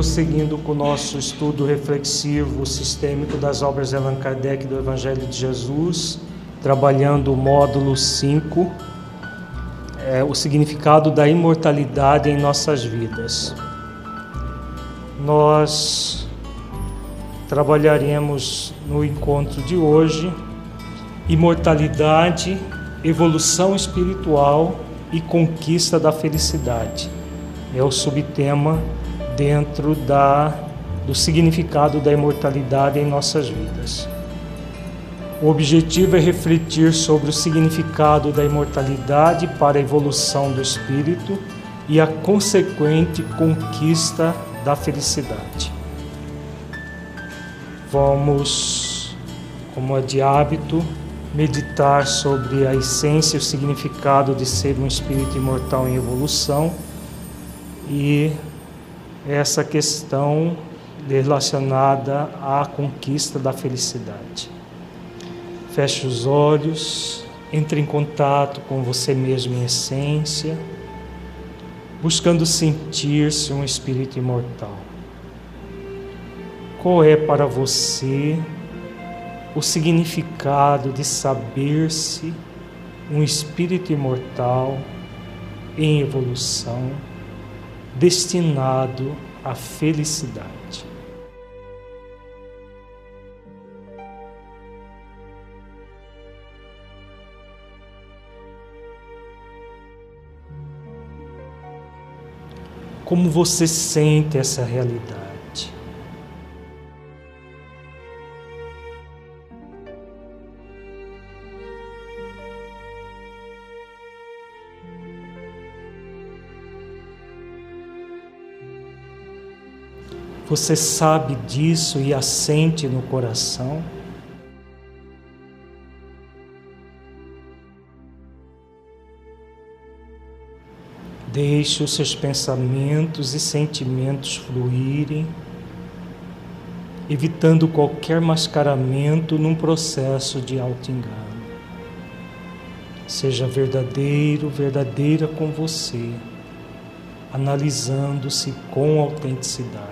prosseguindo com o nosso estudo reflexivo sistêmico das obras de Allan Kardec do Evangelho de Jesus, trabalhando o módulo 5, é, o significado da imortalidade em nossas vidas. Nós trabalharemos no encontro de hoje imortalidade, evolução espiritual e conquista da felicidade. É o subtema dentro da, do significado da imortalidade em nossas vidas. O objetivo é refletir sobre o significado da imortalidade para a evolução do espírito e a consequente conquista da felicidade. Vamos, como é de hábito, meditar sobre a essência e o significado de ser um espírito imortal em evolução e essa questão relacionada à conquista da felicidade. Feche os olhos, entre em contato com você mesmo em essência, buscando sentir-se um espírito imortal. Qual é para você o significado de saber-se um espírito imortal em evolução? Destinado à felicidade. Como você sente essa realidade? Você sabe disso e assente no coração? Deixe os seus pensamentos e sentimentos fluírem, evitando qualquer mascaramento num processo de auto-engano. Seja verdadeiro, verdadeira com você, analisando-se com autenticidade.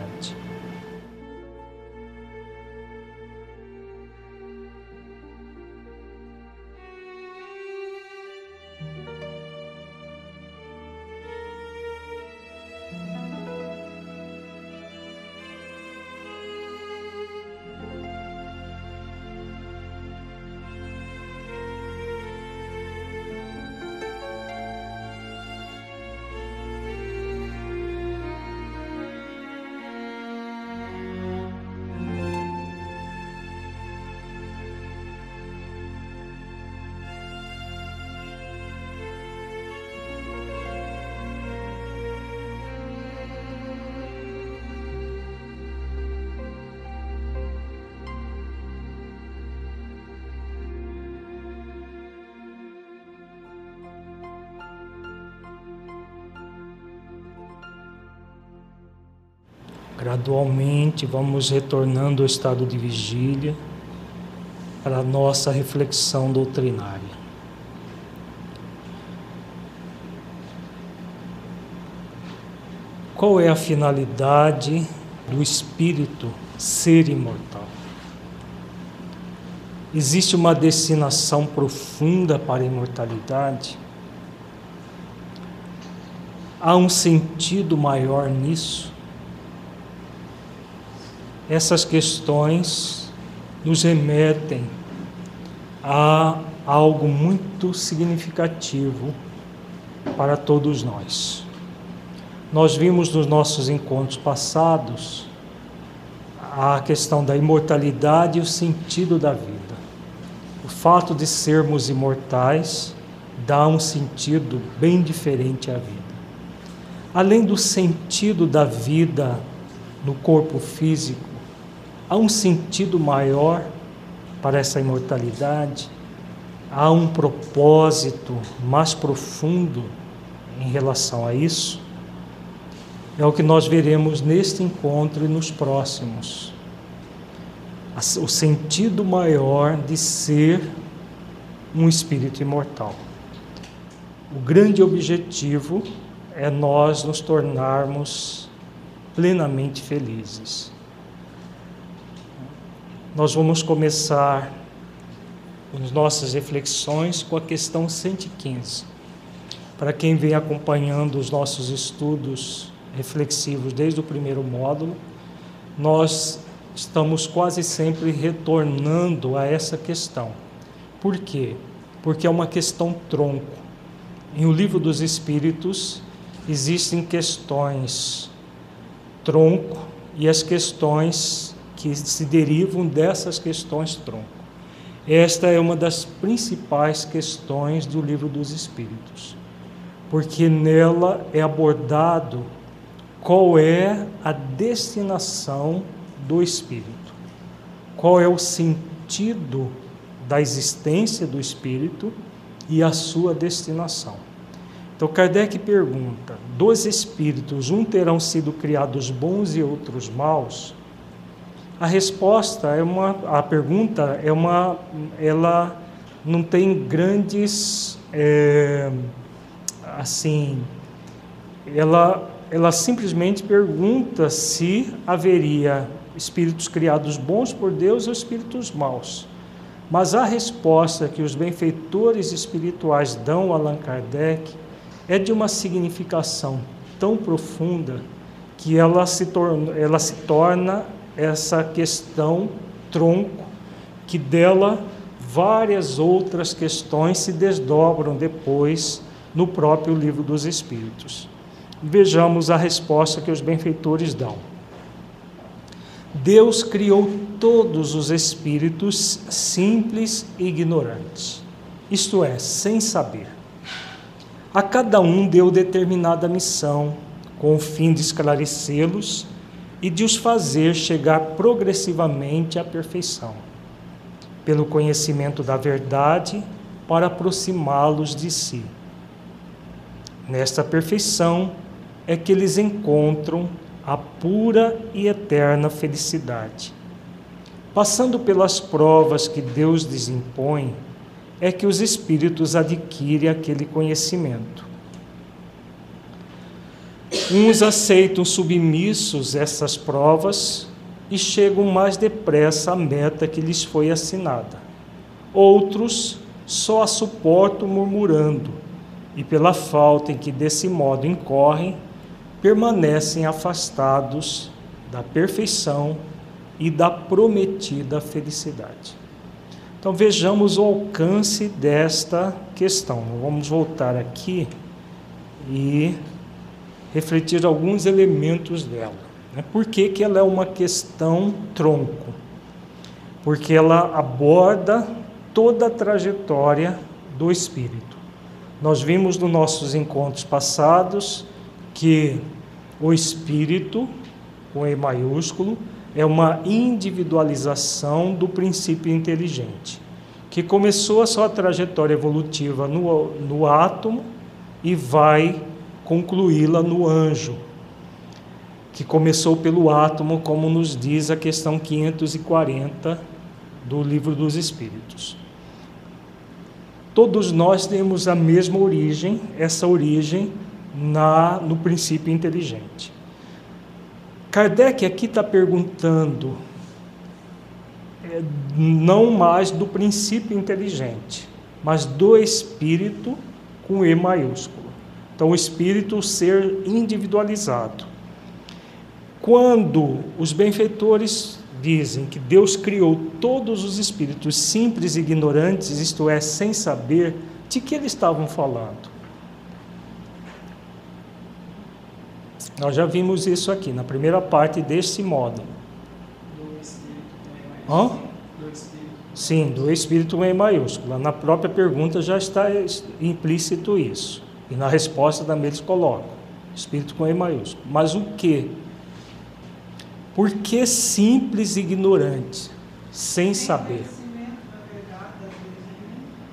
Gradualmente vamos retornando ao estado de vigília para a nossa reflexão doutrinária. Qual é a finalidade do espírito ser imortal? Existe uma destinação profunda para a imortalidade? Há um sentido maior nisso? Essas questões nos remetem a algo muito significativo para todos nós. Nós vimos nos nossos encontros passados a questão da imortalidade e o sentido da vida. O fato de sermos imortais dá um sentido bem diferente à vida. Além do sentido da vida no corpo físico, Há um sentido maior para essa imortalidade? Há um propósito mais profundo em relação a isso? É o que nós veremos neste encontro e nos próximos. O sentido maior de ser um espírito imortal. O grande objetivo é nós nos tornarmos plenamente felizes. Nós vamos começar as nossas reflexões com a questão 115. Para quem vem acompanhando os nossos estudos reflexivos desde o primeiro módulo, nós estamos quase sempre retornando a essa questão. Por quê? Porque é uma questão tronco. Em O Livro dos Espíritos existem questões tronco e as questões que se derivam dessas questões tronco. Esta é uma das principais questões do Livro dos Espíritos, porque nela é abordado qual é a destinação do espírito, qual é o sentido da existência do espírito e a sua destinação. Então Kardec pergunta: dos espíritos, um terão sido criados bons e outros maus? A resposta é uma, a pergunta é uma, ela não tem grandes, é, assim, ela, ela simplesmente pergunta se haveria espíritos criados bons por Deus ou espíritos maus. Mas a resposta que os benfeitores espirituais dão a Allan Kardec é de uma significação tão profunda que ela se torna, ela se torna essa questão tronco, que dela várias outras questões se desdobram depois no próprio livro dos Espíritos. Vejamos a resposta que os benfeitores dão. Deus criou todos os espíritos simples e ignorantes, isto é, sem saber. A cada um deu determinada missão, com o fim de esclarecê-los e de os fazer chegar progressivamente à perfeição, pelo conhecimento da verdade, para aproximá-los de si. Nesta perfeição é que eles encontram a pura e eterna felicidade. Passando pelas provas que Deus lhes impõe, é que os espíritos adquirem aquele conhecimento. Uns aceitam submissos essas provas e chegam mais depressa à meta que lhes foi assinada. Outros só a suportam murmurando e, pela falta em que desse modo incorrem, permanecem afastados da perfeição e da prometida felicidade. Então vejamos o alcance desta questão. Vamos voltar aqui e refletir alguns elementos dela. Né? Por que, que ela é uma questão tronco? Porque ela aborda toda a trajetória do espírito. Nós vimos nos nossos encontros passados que o espírito, com E maiúsculo, é uma individualização do princípio inteligente, que começou a sua trajetória evolutiva no, no átomo e vai concluí-la no anjo, que começou pelo átomo, como nos diz a questão 540 do Livro dos Espíritos. Todos nós temos a mesma origem, essa origem na, no princípio inteligente. Kardec aqui está perguntando é, não mais do princípio inteligente, mas do espírito com E maiúsculo. Então, o espírito, ser individualizado. Quando os benfeitores dizem que Deus criou todos os espíritos simples e ignorantes, isto é, sem saber, de que eles estavam falando? Nós já vimos isso aqui na primeira parte deste módulo. Do espírito Hã? Do espírito. Sim, do espírito em maiúscula. Na própria pergunta já está implícito isso. E na resposta também eles colocam, espírito com E maiúsculo. Mas o que? Por que simples e ignorante? Sem saber.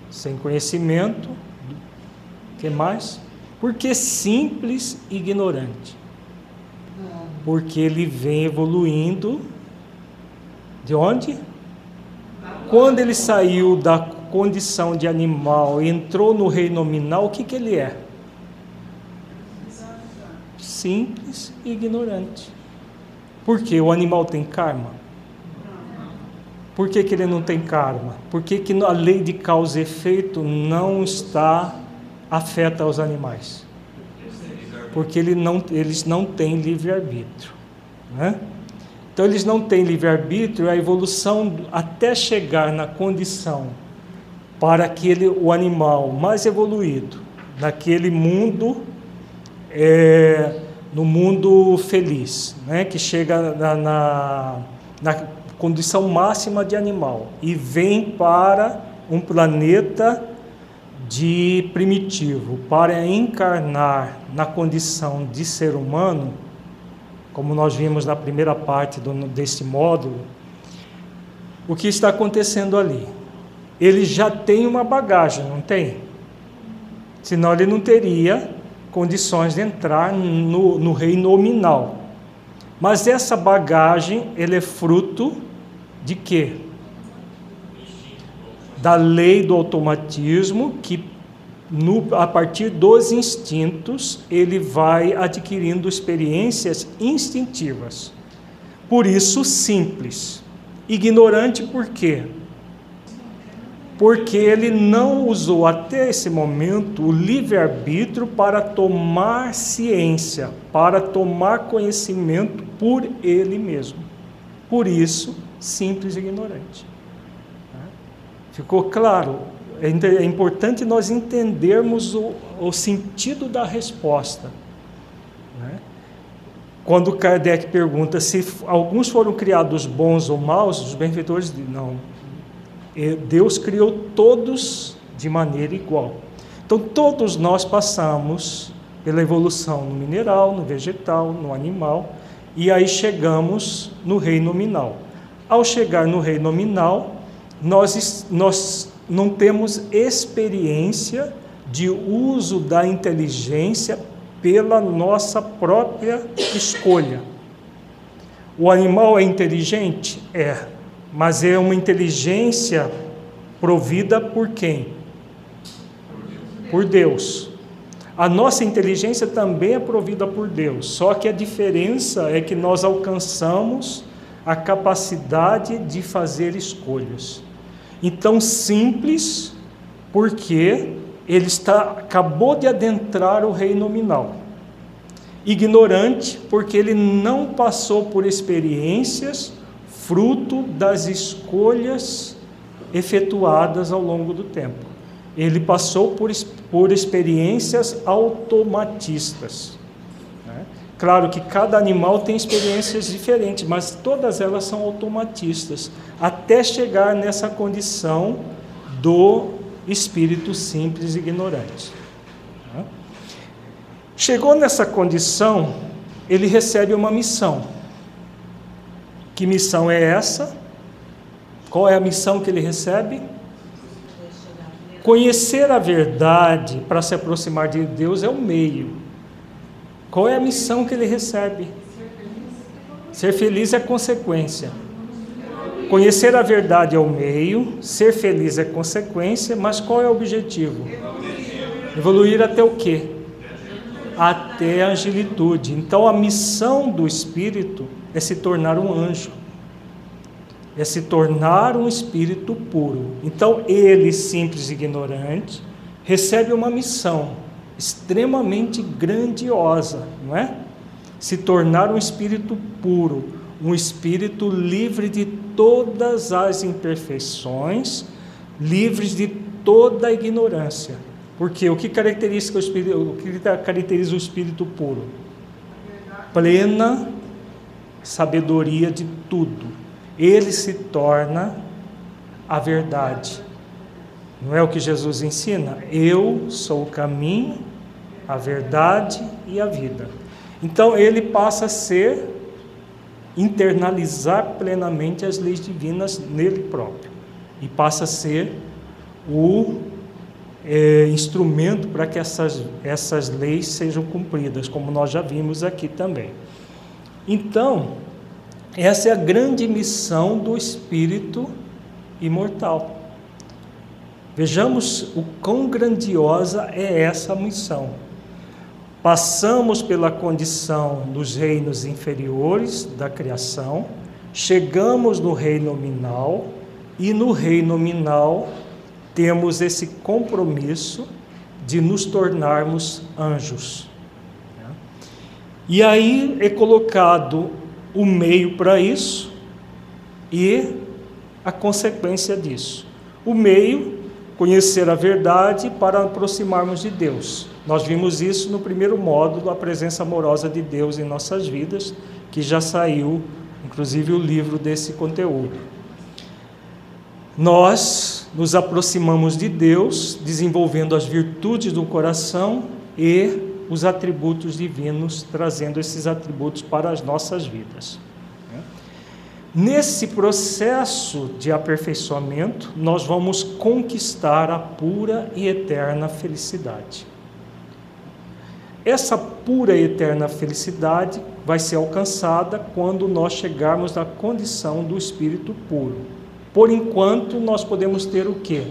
Sem conhecimento. O que mais? Por que simples e ignorante? Porque ele vem evoluindo. De onde? Quando ele saiu da condição de animal e entrou no reino nominal, o que, que ele é? Simples e ignorante. Por que o animal tem karma? Por que, que ele não tem karma? Por que, que a lei de causa e efeito não está afeta aos animais? Porque ele não, eles não têm livre-arbítrio. Né? Então, eles não têm livre-arbítrio, a evolução, até chegar na condição para aquele, o animal mais evoluído, naquele mundo, é, no mundo feliz, né? que chega na, na, na condição máxima de animal e vem para um planeta de primitivo para encarnar na condição de ser humano, como nós vimos na primeira parte do, desse módulo, o que está acontecendo ali? Ele já tem uma bagagem, não tem? Senão ele não teria condições de entrar no, no reino nominal. Mas essa bagagem, ele é fruto de quê? Da lei do automatismo, que no, a partir dos instintos ele vai adquirindo experiências instintivas. Por isso, simples. Ignorante por quê? Porque ele não usou até esse momento o livre-arbítrio para tomar ciência, para tomar conhecimento por ele mesmo. Por isso, simples e ignorante. Ficou claro? É, é importante nós entendermos o, o sentido da resposta. Né? Quando Kardec pergunta se alguns foram criados bons ou maus, os benfeitores dizem, não. Deus criou todos de maneira igual. Então, todos nós passamos pela evolução no mineral, no vegetal, no animal, e aí chegamos no reino nominal. Ao chegar no reino nominal, nós, nós não temos experiência de uso da inteligência pela nossa própria escolha. O animal é inteligente? É, mas é uma inteligência provida por quem? Por Deus. A nossa inteligência também é provida por Deus, só que a diferença é que nós alcançamos a capacidade de fazer escolhas. Então, simples, porque ele está, acabou de adentrar o rei nominal. Ignorante, porque ele não passou por experiências fruto das escolhas efetuadas ao longo do tempo. Ele passou por, por experiências automatistas. Claro que cada animal tem experiências diferentes, mas todas elas são automatistas, até chegar nessa condição do espírito simples e ignorante. Chegou nessa condição, ele recebe uma missão. Que missão é essa? Qual é a missão que ele recebe? Conhecer a verdade para se aproximar de Deus é o meio qual é a missão que ele recebe? Ser feliz é consequência. Conhecer a verdade é o meio, ser feliz é consequência, mas qual é o objetivo? Evoluir até o quê? Até a angelitude. Então a missão do espírito é se tornar um anjo. É se tornar um espírito puro. Então ele, simples e ignorante, recebe uma missão extremamente grandiosa, não é? Se tornar um espírito puro, um espírito livre de todas as imperfeições, livres de toda a ignorância. Porque o que caracteriza o espírito, o que caracteriza o espírito puro? Plena sabedoria de tudo. Ele se torna a verdade. Não é o que Jesus ensina? Eu sou o caminho, a verdade e a vida. Então ele passa a ser, internalizar plenamente as leis divinas nele próprio. E passa a ser o é, instrumento para que essas, essas leis sejam cumpridas, como nós já vimos aqui também. Então, essa é a grande missão do espírito imortal. Vejamos o quão grandiosa é essa missão. Passamos pela condição dos reinos inferiores da criação, chegamos no reino nominal e no reino nominal temos esse compromisso de nos tornarmos anjos. E aí é colocado o meio para isso e a consequência disso. O meio, conhecer a verdade para aproximarmos de Deus. Nós vimos isso no primeiro módulo, a presença amorosa de Deus em nossas vidas, que já saiu, inclusive, o livro desse conteúdo. Nós nos aproximamos de Deus, desenvolvendo as virtudes do coração e os atributos divinos, trazendo esses atributos para as nossas vidas. Nesse processo de aperfeiçoamento, nós vamos conquistar a pura e eterna felicidade. Essa pura e eterna felicidade vai ser alcançada quando nós chegarmos na condição do espírito puro. Por enquanto, nós podemos ter o quê?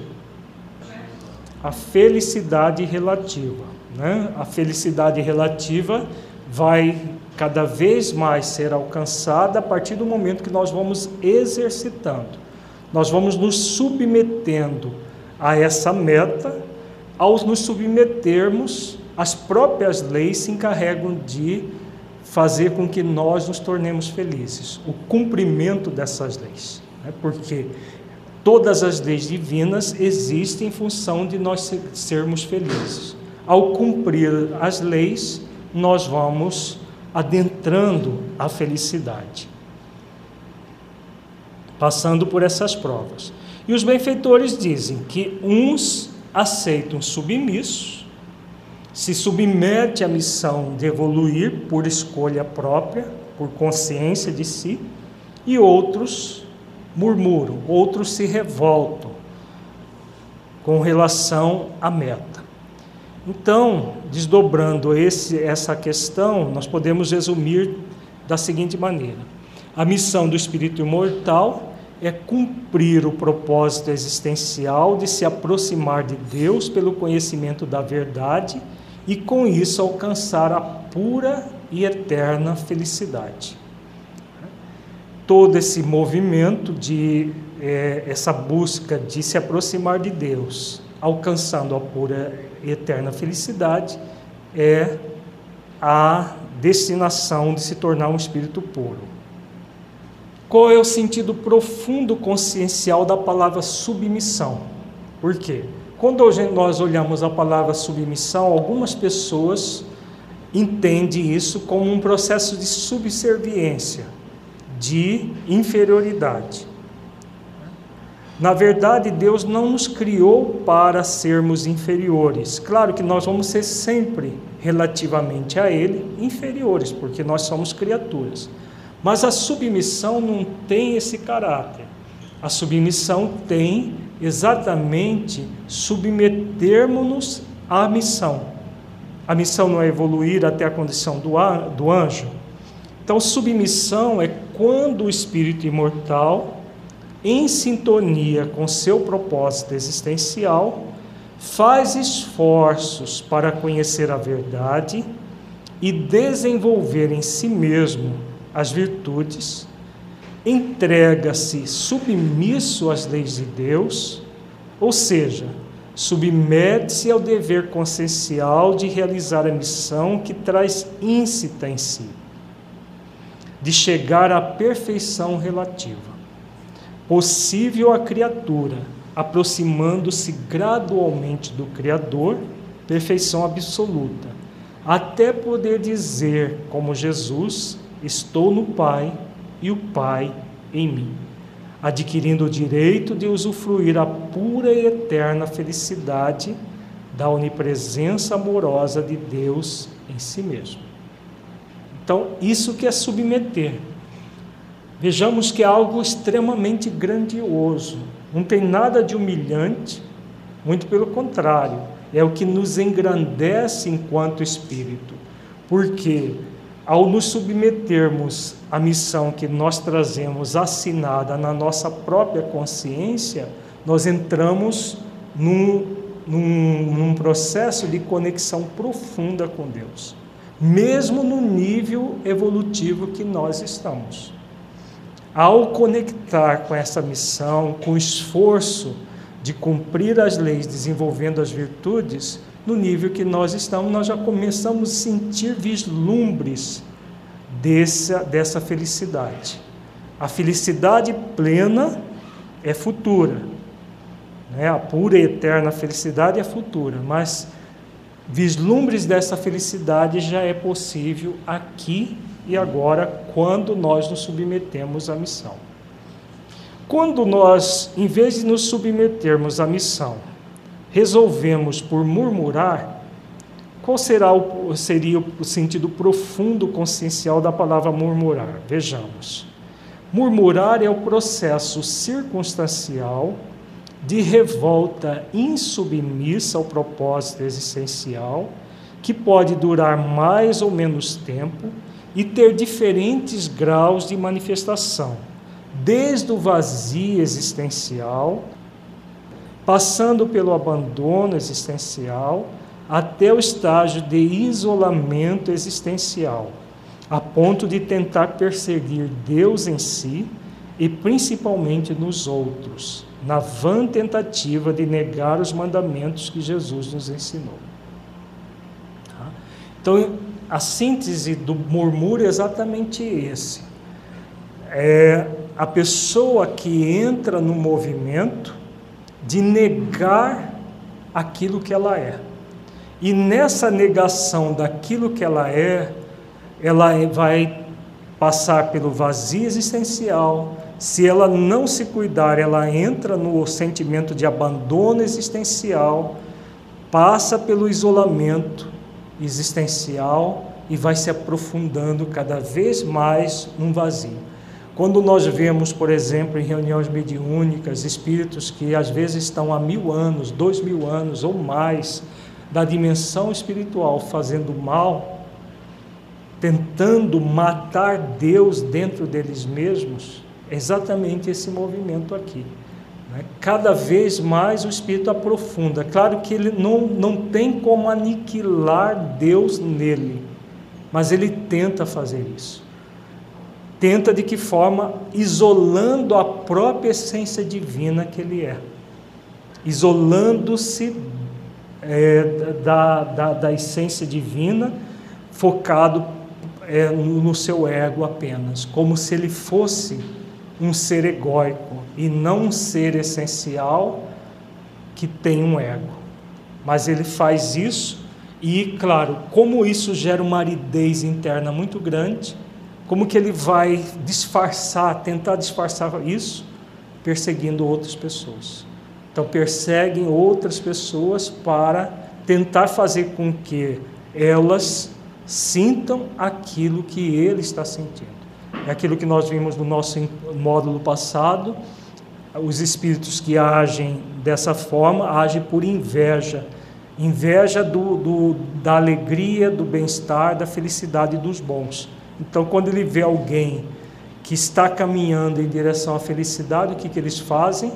A felicidade relativa. Né? A felicidade relativa vai cada vez mais ser alcançada a partir do momento que nós vamos exercitando. Nós vamos nos submetendo a essa meta, ao nos submetermos as próprias leis se encarregam de fazer com que nós nos tornemos felizes, o cumprimento dessas leis. Né? Porque todas as leis divinas existem em função de nós sermos felizes. Ao cumprir as leis, nós vamos adentrando a felicidade, passando por essas provas. E os benfeitores dizem que uns aceitam submissos se submete à missão de evoluir por escolha própria, por consciência de si, e outros murmuram, outros se revoltam com relação à meta. Então, desdobrando esse, essa questão, nós podemos resumir da seguinte maneira: a missão do espírito imortal é cumprir o propósito existencial de se aproximar de Deus pelo conhecimento da verdade e com isso alcançar a pura e eterna felicidade. Todo esse movimento de é, essa busca de se aproximar de Deus, alcançando a pura e eterna felicidade, é a destinação de se tornar um espírito puro. Qual é o sentido profundo consciencial da palavra submissão? Por quê? Quando nós olhamos a palavra submissão, algumas pessoas entendem isso como um processo de subserviência, de inferioridade. Na verdade, Deus não nos criou para sermos inferiores. Claro que nós vamos ser sempre, relativamente a Ele, inferiores, porque nós somos criaturas. Mas a submissão não tem esse caráter. A submissão tem exatamente submetermos-nos à missão. A missão não é evoluir até a condição do anjo. Então, submissão é quando o espírito imortal, em sintonia com seu propósito existencial, faz esforços para conhecer a verdade e desenvolver em si mesmo as virtudes entrega-se submisso às leis de Deus, ou seja, submete-se ao dever consciencial de realizar a missão que traz íncita em si, de chegar à perfeição relativa, possível à criatura, aproximando-se gradualmente do Criador, perfeição absoluta, até poder dizer, como Jesus, estou no Pai e o Pai em mim, adquirindo o direito de usufruir a pura e eterna felicidade da onipresença amorosa de Deus em si mesmo. Então, isso que é submeter. Vejamos que é algo extremamente grandioso, não tem nada de humilhante, muito pelo contrário, é o que nos engrandece enquanto espírito, porque ao nos submetermos à missão que nós trazemos assinada na nossa própria consciência, nós entramos num, num, num processo de conexão profunda com Deus. mesmo no nível evolutivo que nós estamos. Ao conectar com essa missão, com o esforço de cumprir as leis, desenvolvendo as virtudes, no nível que nós estamos, nós já começamos a sentir vislumbres dessa, dessa felicidade. A felicidade plena é futura, né? a pura e eterna felicidade é futura, mas vislumbres dessa felicidade já é possível aqui e agora, quando nós nos submetemos à missão. Quando nós, em vez de nos submetermos à missão, resolvemos por murmurar, qual será o, seria o sentido profundo consciencial da palavra murmurar? Vejamos. Murmurar é o processo circunstancial de revolta insubmissa ao propósito existencial, que pode durar mais ou menos tempo e ter diferentes graus de manifestação, desde o vazio existencial, passando pelo abandono existencial, até o estágio de isolamento existencial, a ponto de tentar perseguir Deus em si e principalmente nos outros, na vã tentativa de negar os mandamentos que Jesus nos ensinou. Tá? Então, a síntese do murmúrio é exatamente esse. É a pessoa que entra no movimento de negar aquilo que ela é. E nessa negação daquilo que ela é, ela vai passar pelo vazio existencial. Se ela não se cuidar, ela entra no sentimento de abandono existencial, passa pelo isolamento existencial e vai se aprofundando cada vez mais num vazio. Quando nós vemos, por exemplo, em reuniões mediúnicas, espíritos que às vezes estão há mil anos, dois mil anos ou mais da dimensão espiritual fazendo mal, tentando matar Deus dentro deles mesmos, é exatamente esse movimento aqui. Né? Cada vez mais o espírito aprofunda. Claro que ele não, não tem como aniquilar Deus nele, mas ele tenta fazer isso. Tenta de que forma? Isolando a própria essência divina que ele é, isolando-se é, da, da, da, essência divina, focado é, no seu ego apenas, como se ele fosse um ser egóico e não um ser essencial que tem um ego. Mas ele faz isso e, claro, como isso gera uma aridez interna muito grande, como que ele vai disfarçar, tentar disfarçar isso, perseguindo outras pessoas. Então perseguem outras pessoas para tentar fazer com que elas sintam aquilo que ele está sentindo. É aquilo que nós vimos no nosso módulo passado. Os espíritos que agem dessa forma agem por inveja inveja do, do da alegria, do bem-estar, da felicidade dos bons. Então, quando ele vê alguém que está caminhando em direção à felicidade, o que, que eles fazem?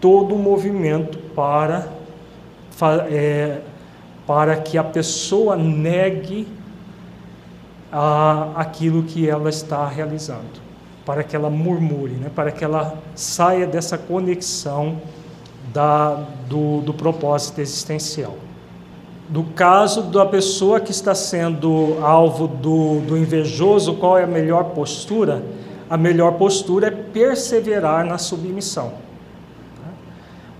Todo o movimento para, é, para que a pessoa negue a, aquilo que ela está realizando, para que ela murmure, né? para que ela saia dessa conexão da, do, do propósito existencial do caso da pessoa que está sendo alvo do, do invejoso, qual é a melhor postura? A melhor postura é perseverar na submissão.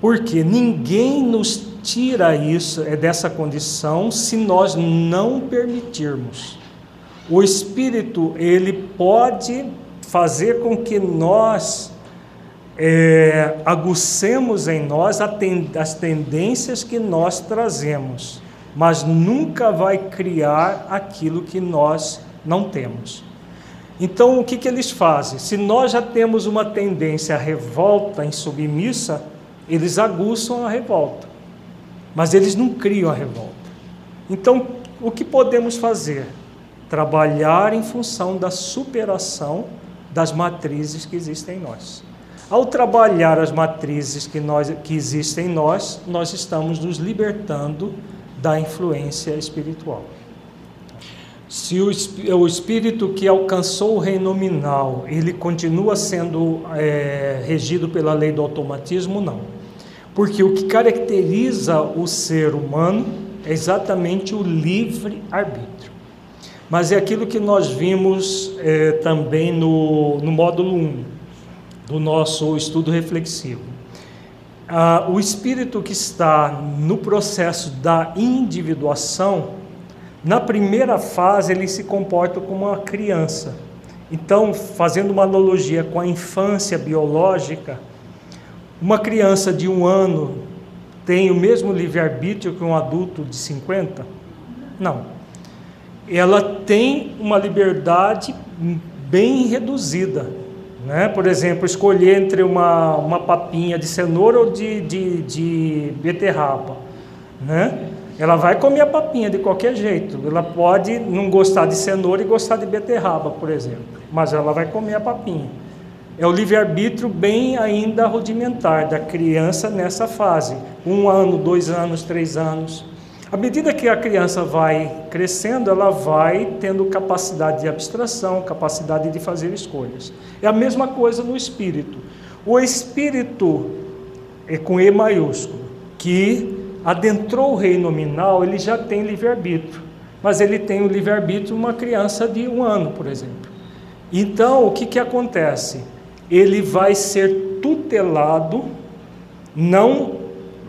Porque ninguém nos tira isso, é dessa condição, se nós não permitirmos. O Espírito, ele pode fazer com que nós é, agucemos em nós as tendências que nós trazemos mas nunca vai criar aquilo que nós não temos. Então, o que, que eles fazem? Se nós já temos uma tendência à revolta insubmissa, eles aguçam a revolta, mas eles não criam a revolta. Então, o que podemos fazer? Trabalhar em função da superação das matrizes que existem em nós. Ao trabalhar as matrizes que, nós, que existem em nós, nós estamos nos libertando da influência espiritual. se o, o espírito que alcançou o reino nominal, ele continua sendo é, regido pela lei do automatismo, não. Porque o que caracteriza o ser humano é exatamente o livre arbítrio. Mas é aquilo que nós vimos é, também no, no módulo 1 do nosso estudo reflexivo. Ah, o espírito que está no processo da individuação, na primeira fase, ele se comporta como uma criança. Então, fazendo uma analogia com a infância biológica, uma criança de um ano tem o mesmo livre-arbítrio que um adulto de 50? Não. Ela tem uma liberdade bem reduzida. Né? Por exemplo, escolher entre uma, uma papinha de cenoura ou de, de, de beterraba. Né? Ela vai comer a papinha de qualquer jeito. Ela pode não gostar de cenoura e gostar de beterraba, por exemplo, mas ela vai comer a papinha. É o livre-arbítrio bem ainda rudimentar da criança nessa fase. Um ano, dois anos, três anos. À medida que a criança vai crescendo, ela vai tendo capacidade de abstração, capacidade de fazer escolhas. É a mesma coisa no espírito. O espírito é com E maiúsculo, que adentrou o reino nominal, ele já tem livre-arbítrio, mas ele tem o livre-arbítrio uma criança de um ano, por exemplo. Então, o que, que acontece? Ele vai ser tutelado, não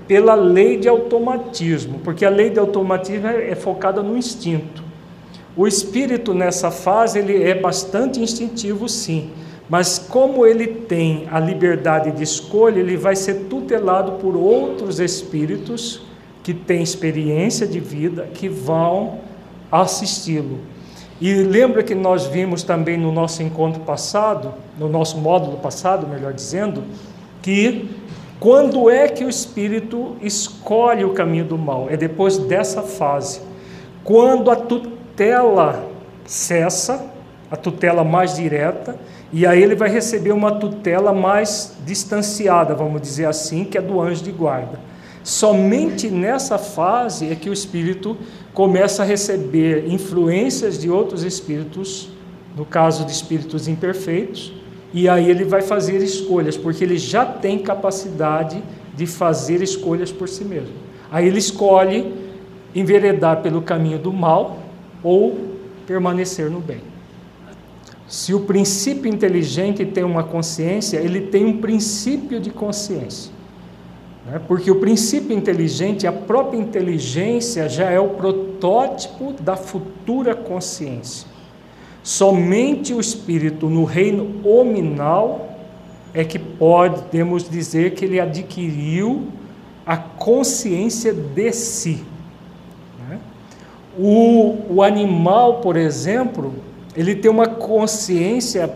pela lei de automatismo, porque a lei de automatismo é, é focada no instinto. O espírito nessa fase ele é bastante instintivo, sim, mas como ele tem a liberdade de escolha, ele vai ser tutelado por outros espíritos que têm experiência de vida, que vão assisti-lo. E lembra que nós vimos também no nosso encontro passado, no nosso módulo passado, melhor dizendo, que quando é que o espírito escolhe o caminho do mal? É depois dessa fase. Quando a tutela cessa, a tutela mais direta, e aí ele vai receber uma tutela mais distanciada, vamos dizer assim, que é do anjo de guarda. Somente nessa fase é que o espírito começa a receber influências de outros espíritos, no caso de espíritos imperfeitos, e aí ele vai fazer escolhas, porque ele já tem capacidade de fazer escolhas por si mesmo. Aí ele escolhe enveredar pelo caminho do mal ou permanecer no bem. Se o princípio inteligente tem uma consciência, ele tem um princípio de consciência. Né? Porque o princípio inteligente, a própria inteligência, já é o protótipo da futura consciência. Somente o espírito no reino hominal é que podemos dizer que ele adquiriu a consciência de si. Né? O, o animal, por exemplo, ele tem uma consciência,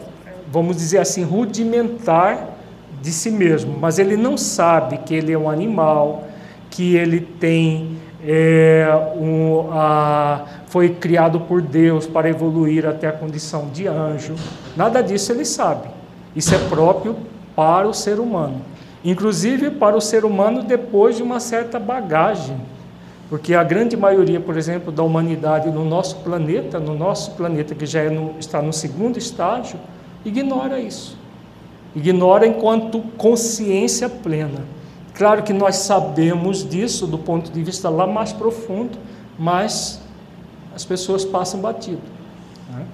vamos dizer assim, rudimentar de si mesmo, mas ele não sabe que ele é um animal, que ele tem é, um, a, foi criado por Deus para evoluir até a condição de anjo. Nada disso ele sabe. Isso é próprio para o ser humano. Inclusive para o ser humano depois de uma certa bagagem porque a grande maioria, por exemplo, da humanidade no nosso planeta, no nosso planeta que já é no, está no segundo estágio, ignora isso. Ignora enquanto consciência plena. Claro que nós sabemos disso do ponto de vista lá mais profundo, mas as pessoas passam batido. Né?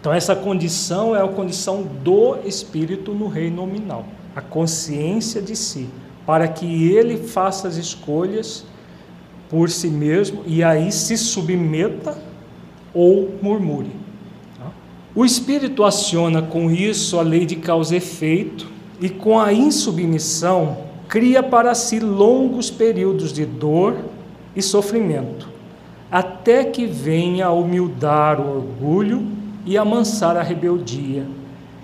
Então, essa condição é a condição do espírito no reino nominal, a consciência de si, para que ele faça as escolhas por si mesmo e aí se submeta ou murmure. Tá? O espírito aciona com isso a lei de causa e efeito e com a insubmissão cria para si longos períodos de dor e sofrimento, até que venha a humildar o orgulho e amansar a rebeldia,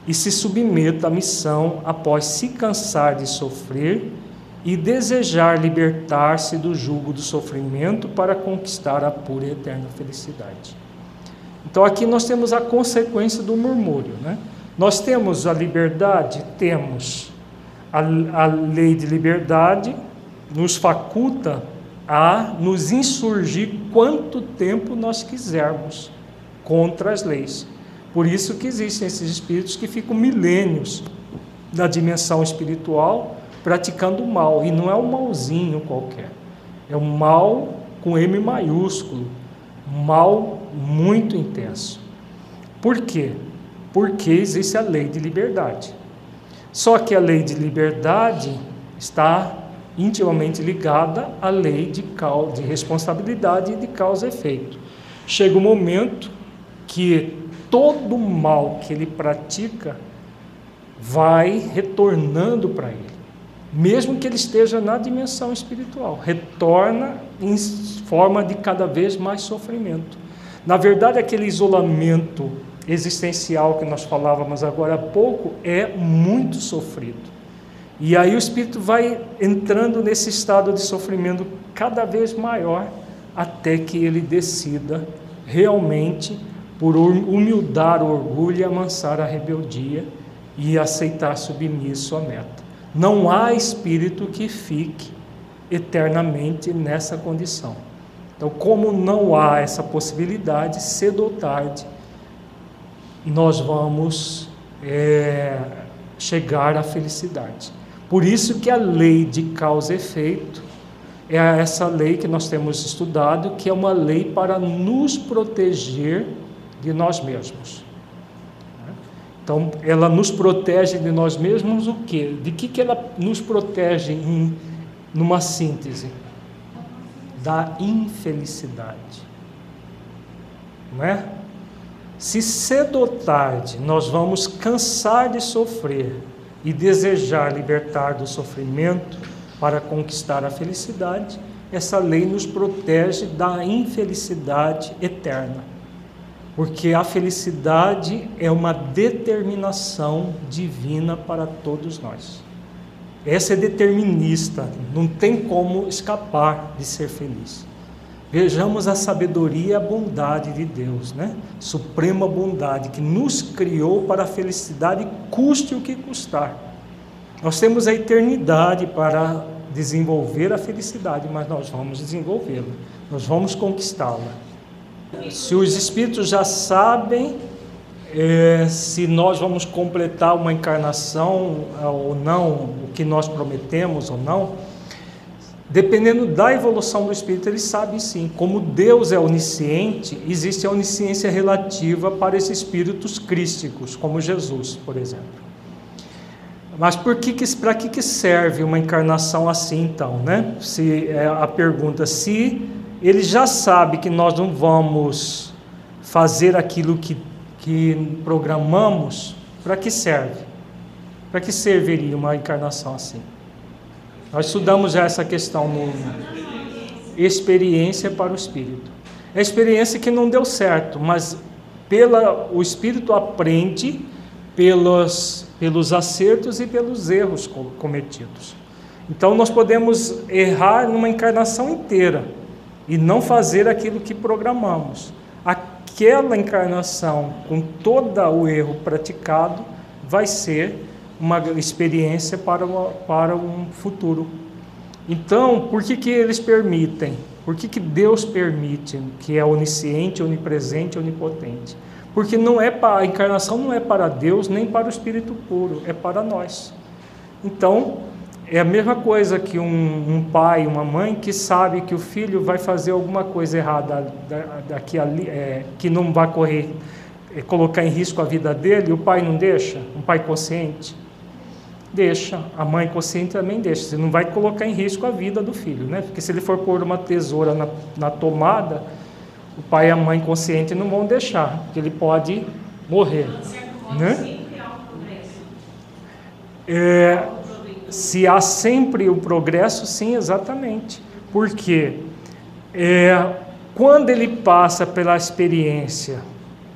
e se submeta à missão após se cansar de sofrer e desejar libertar-se do jugo do sofrimento para conquistar a pura e eterna felicidade. Então aqui nós temos a consequência do murmúrio, né? Nós temos a liberdade, temos a, a lei de liberdade nos faculta a nos insurgir quanto tempo nós quisermos contra as leis. Por isso que existem esses espíritos que ficam milênios na dimensão espiritual praticando o mal, e não é um malzinho qualquer. É um mal com M maiúsculo, mal muito intenso. Por quê? Porque existe a lei de liberdade. Só que a lei de liberdade está intimamente ligada à lei de, causa, de responsabilidade e de causa e efeito. Chega o um momento que todo mal que ele pratica vai retornando para ele, mesmo que ele esteja na dimensão espiritual, retorna em forma de cada vez mais sofrimento. Na verdade, aquele isolamento existencial que nós falávamos agora há pouco é muito sofrido. E aí o espírito vai entrando nesse estado de sofrimento cada vez maior até que ele decida realmente por humildar o orgulho e amansar a rebeldia e aceitar submisso à meta. Não há espírito que fique eternamente nessa condição. Então, como não há essa possibilidade, cedo ou tarde, nós vamos é, chegar à felicidade. Por isso que a lei de causa e efeito é essa lei que nós temos estudado, que é uma lei para nos proteger de nós mesmos. Então, ela nos protege de nós mesmos o quê? De que, que ela nos protege em, numa síntese? Da infelicidade. Não é? Se cedo ou tarde nós vamos cansar de sofrer e desejar libertar do sofrimento para conquistar a felicidade, essa lei nos protege da infelicidade eterna. Porque a felicidade é uma determinação divina para todos nós. Essa é determinista, não tem como escapar de ser feliz. Vejamos a sabedoria e a bondade de Deus, né? Suprema bondade que nos criou para a felicidade, custe o que custar. Nós temos a eternidade para desenvolver a felicidade, mas nós vamos desenvolvê-la, nós vamos conquistá-la. Se os espíritos já sabem é, se nós vamos completar uma encarnação é, ou não, o que nós prometemos ou não, Dependendo da evolução do espírito, ele sabe sim. Como Deus é onisciente, existe a onisciência relativa para esses espíritos crísticos, como Jesus, por exemplo. Mas por que, para que, que serve uma encarnação assim, então, né? Se é a pergunta se ele já sabe que nós não vamos fazer aquilo que, que programamos, para que serve? Para que serviria uma encarnação assim? Nós estudamos já essa questão no experiência para o espírito. É experiência que não deu certo, mas pela o espírito aprende pelos pelos acertos e pelos erros cometidos. Então nós podemos errar numa encarnação inteira e não fazer aquilo que programamos. Aquela encarnação com todo o erro praticado vai ser uma experiência para, uma, para um futuro. Então, por que, que eles permitem? Por que, que Deus permite, que é onisciente, onipresente, onipotente? Porque não é para, a encarnação não é para Deus nem para o Espírito puro, é para nós. Então, é a mesma coisa que um, um, pai, uma mãe que sabe que o filho vai fazer alguma coisa errada daqui ali, é, que não vai correr, é, colocar em risco a vida dele, o pai não deixa, um pai consciente. Deixa, a mãe consciente também deixa. Você não vai colocar em risco a vida do filho, né? Porque se ele for pôr uma tesoura na, na tomada, o pai e a mãe consciente não vão deixar, porque ele pode morrer, né? É, se há sempre o progresso, sim, exatamente. Porque é, quando ele passa pela experiência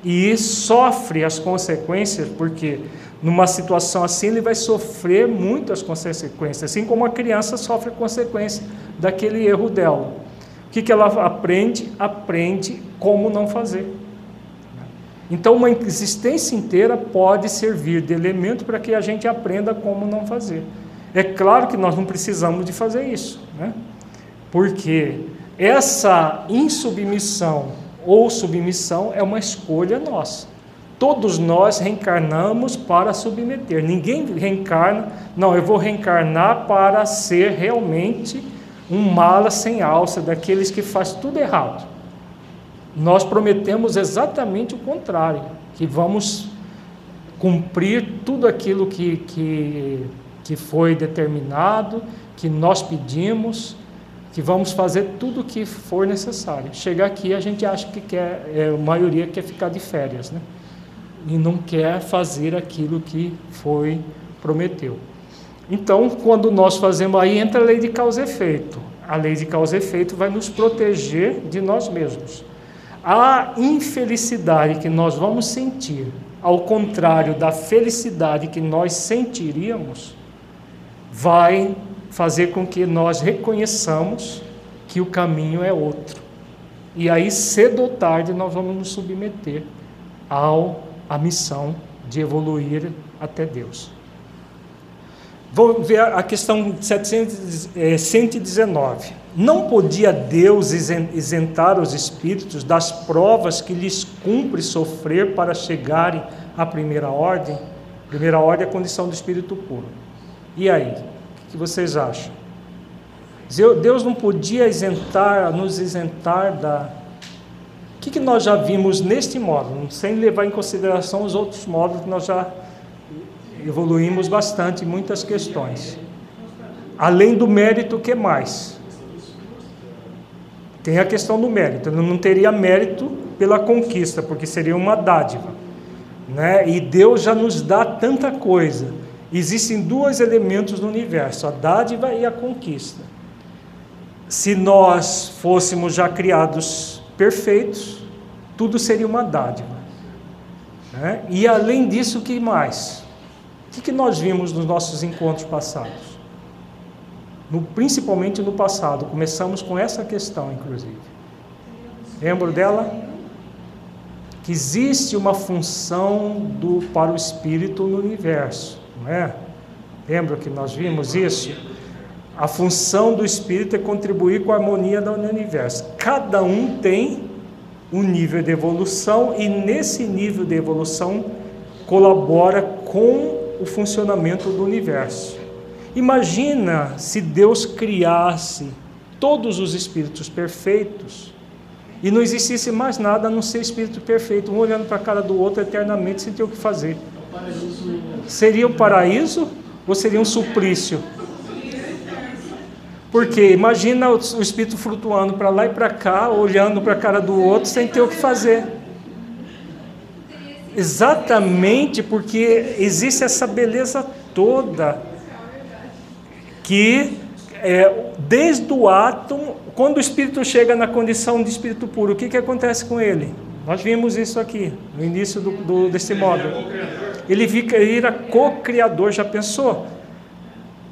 e sofre as consequências, porque numa situação assim, ele vai sofrer muitas consequências, assim como a criança sofre consequências daquele erro dela. O que, que ela aprende? Aprende como não fazer. Então, uma existência inteira pode servir de elemento para que a gente aprenda como não fazer. É claro que nós não precisamos de fazer isso, né? porque essa insubmissão ou submissão é uma escolha nossa. Todos nós reencarnamos para submeter. Ninguém reencarna, não, eu vou reencarnar para ser realmente um mala sem alça, daqueles que faz tudo errado. Nós prometemos exatamente o contrário, que vamos cumprir tudo aquilo que, que, que foi determinado, que nós pedimos, que vamos fazer tudo o que for necessário. Chegar aqui, a gente acha que quer, é, a maioria quer ficar de férias, né? E não quer fazer aquilo que foi prometeu. Então, quando nós fazemos aí, entra a lei de causa e efeito. A lei de causa e efeito vai nos proteger de nós mesmos. A infelicidade que nós vamos sentir, ao contrário da felicidade que nós sentiríamos, vai fazer com que nós reconheçamos que o caminho é outro. E aí, cedo ou tarde, nós vamos nos submeter ao, à missão de evoluir até Deus. Vamos ver a questão 119. Eh, Não podia Deus isentar os espíritos das provas que lhes cumpre sofrer para chegarem à primeira ordem? Primeira ordem é a condição do espírito puro. E aí? que vocês acham? Deus não podia isentar, nos isentar da. Que, que nós já vimos neste módulo, sem levar em consideração os outros módulos que nós já evoluímos bastante em muitas questões. Além do mérito, o que mais? Tem a questão do mérito. Ele não teria mérito pela conquista, porque seria uma dádiva. Né? E Deus já nos dá tanta coisa. Existem dois elementos no universo, a dádiva e a conquista. Se nós fôssemos já criados perfeitos, tudo seria uma dádiva. Né? E além disso, o que mais? O que nós vimos nos nossos encontros passados? No, principalmente no passado, começamos com essa questão, inclusive. Lembro dela? Que existe uma função do, para o espírito no universo não é? Lembra que nós vimos isso? A função do espírito é contribuir com a harmonia do universo. Cada um tem um nível de evolução e nesse nível de evolução colabora com o funcionamento do universo. Imagina se Deus criasse todos os espíritos perfeitos e não existisse mais nada a não ser espírito perfeito, um olhando para a cara do outro eternamente sem ter o que fazer. Seria um paraíso ou seria um suplício? Porque imagina o espírito flutuando para lá e para cá, olhando para a cara do outro sem ter o que fazer. Exatamente porque existe essa beleza toda que é, desde o átomo, quando o espírito chega na condição de espírito puro, o que, que acontece com ele? Nós vimos isso aqui no início do, do desse módulo. Ele vira co-criador, já pensou?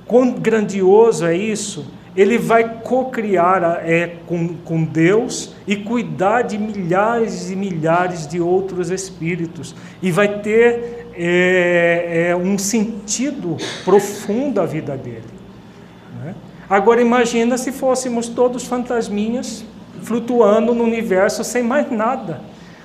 Quão grandioso é isso? Ele vai co-criar é, com, com Deus e cuidar de milhares e milhares de outros espíritos. E vai ter é, é, um sentido profundo a vida dele. Né? Agora imagina se fôssemos todos fantasminhas flutuando no universo sem mais nada.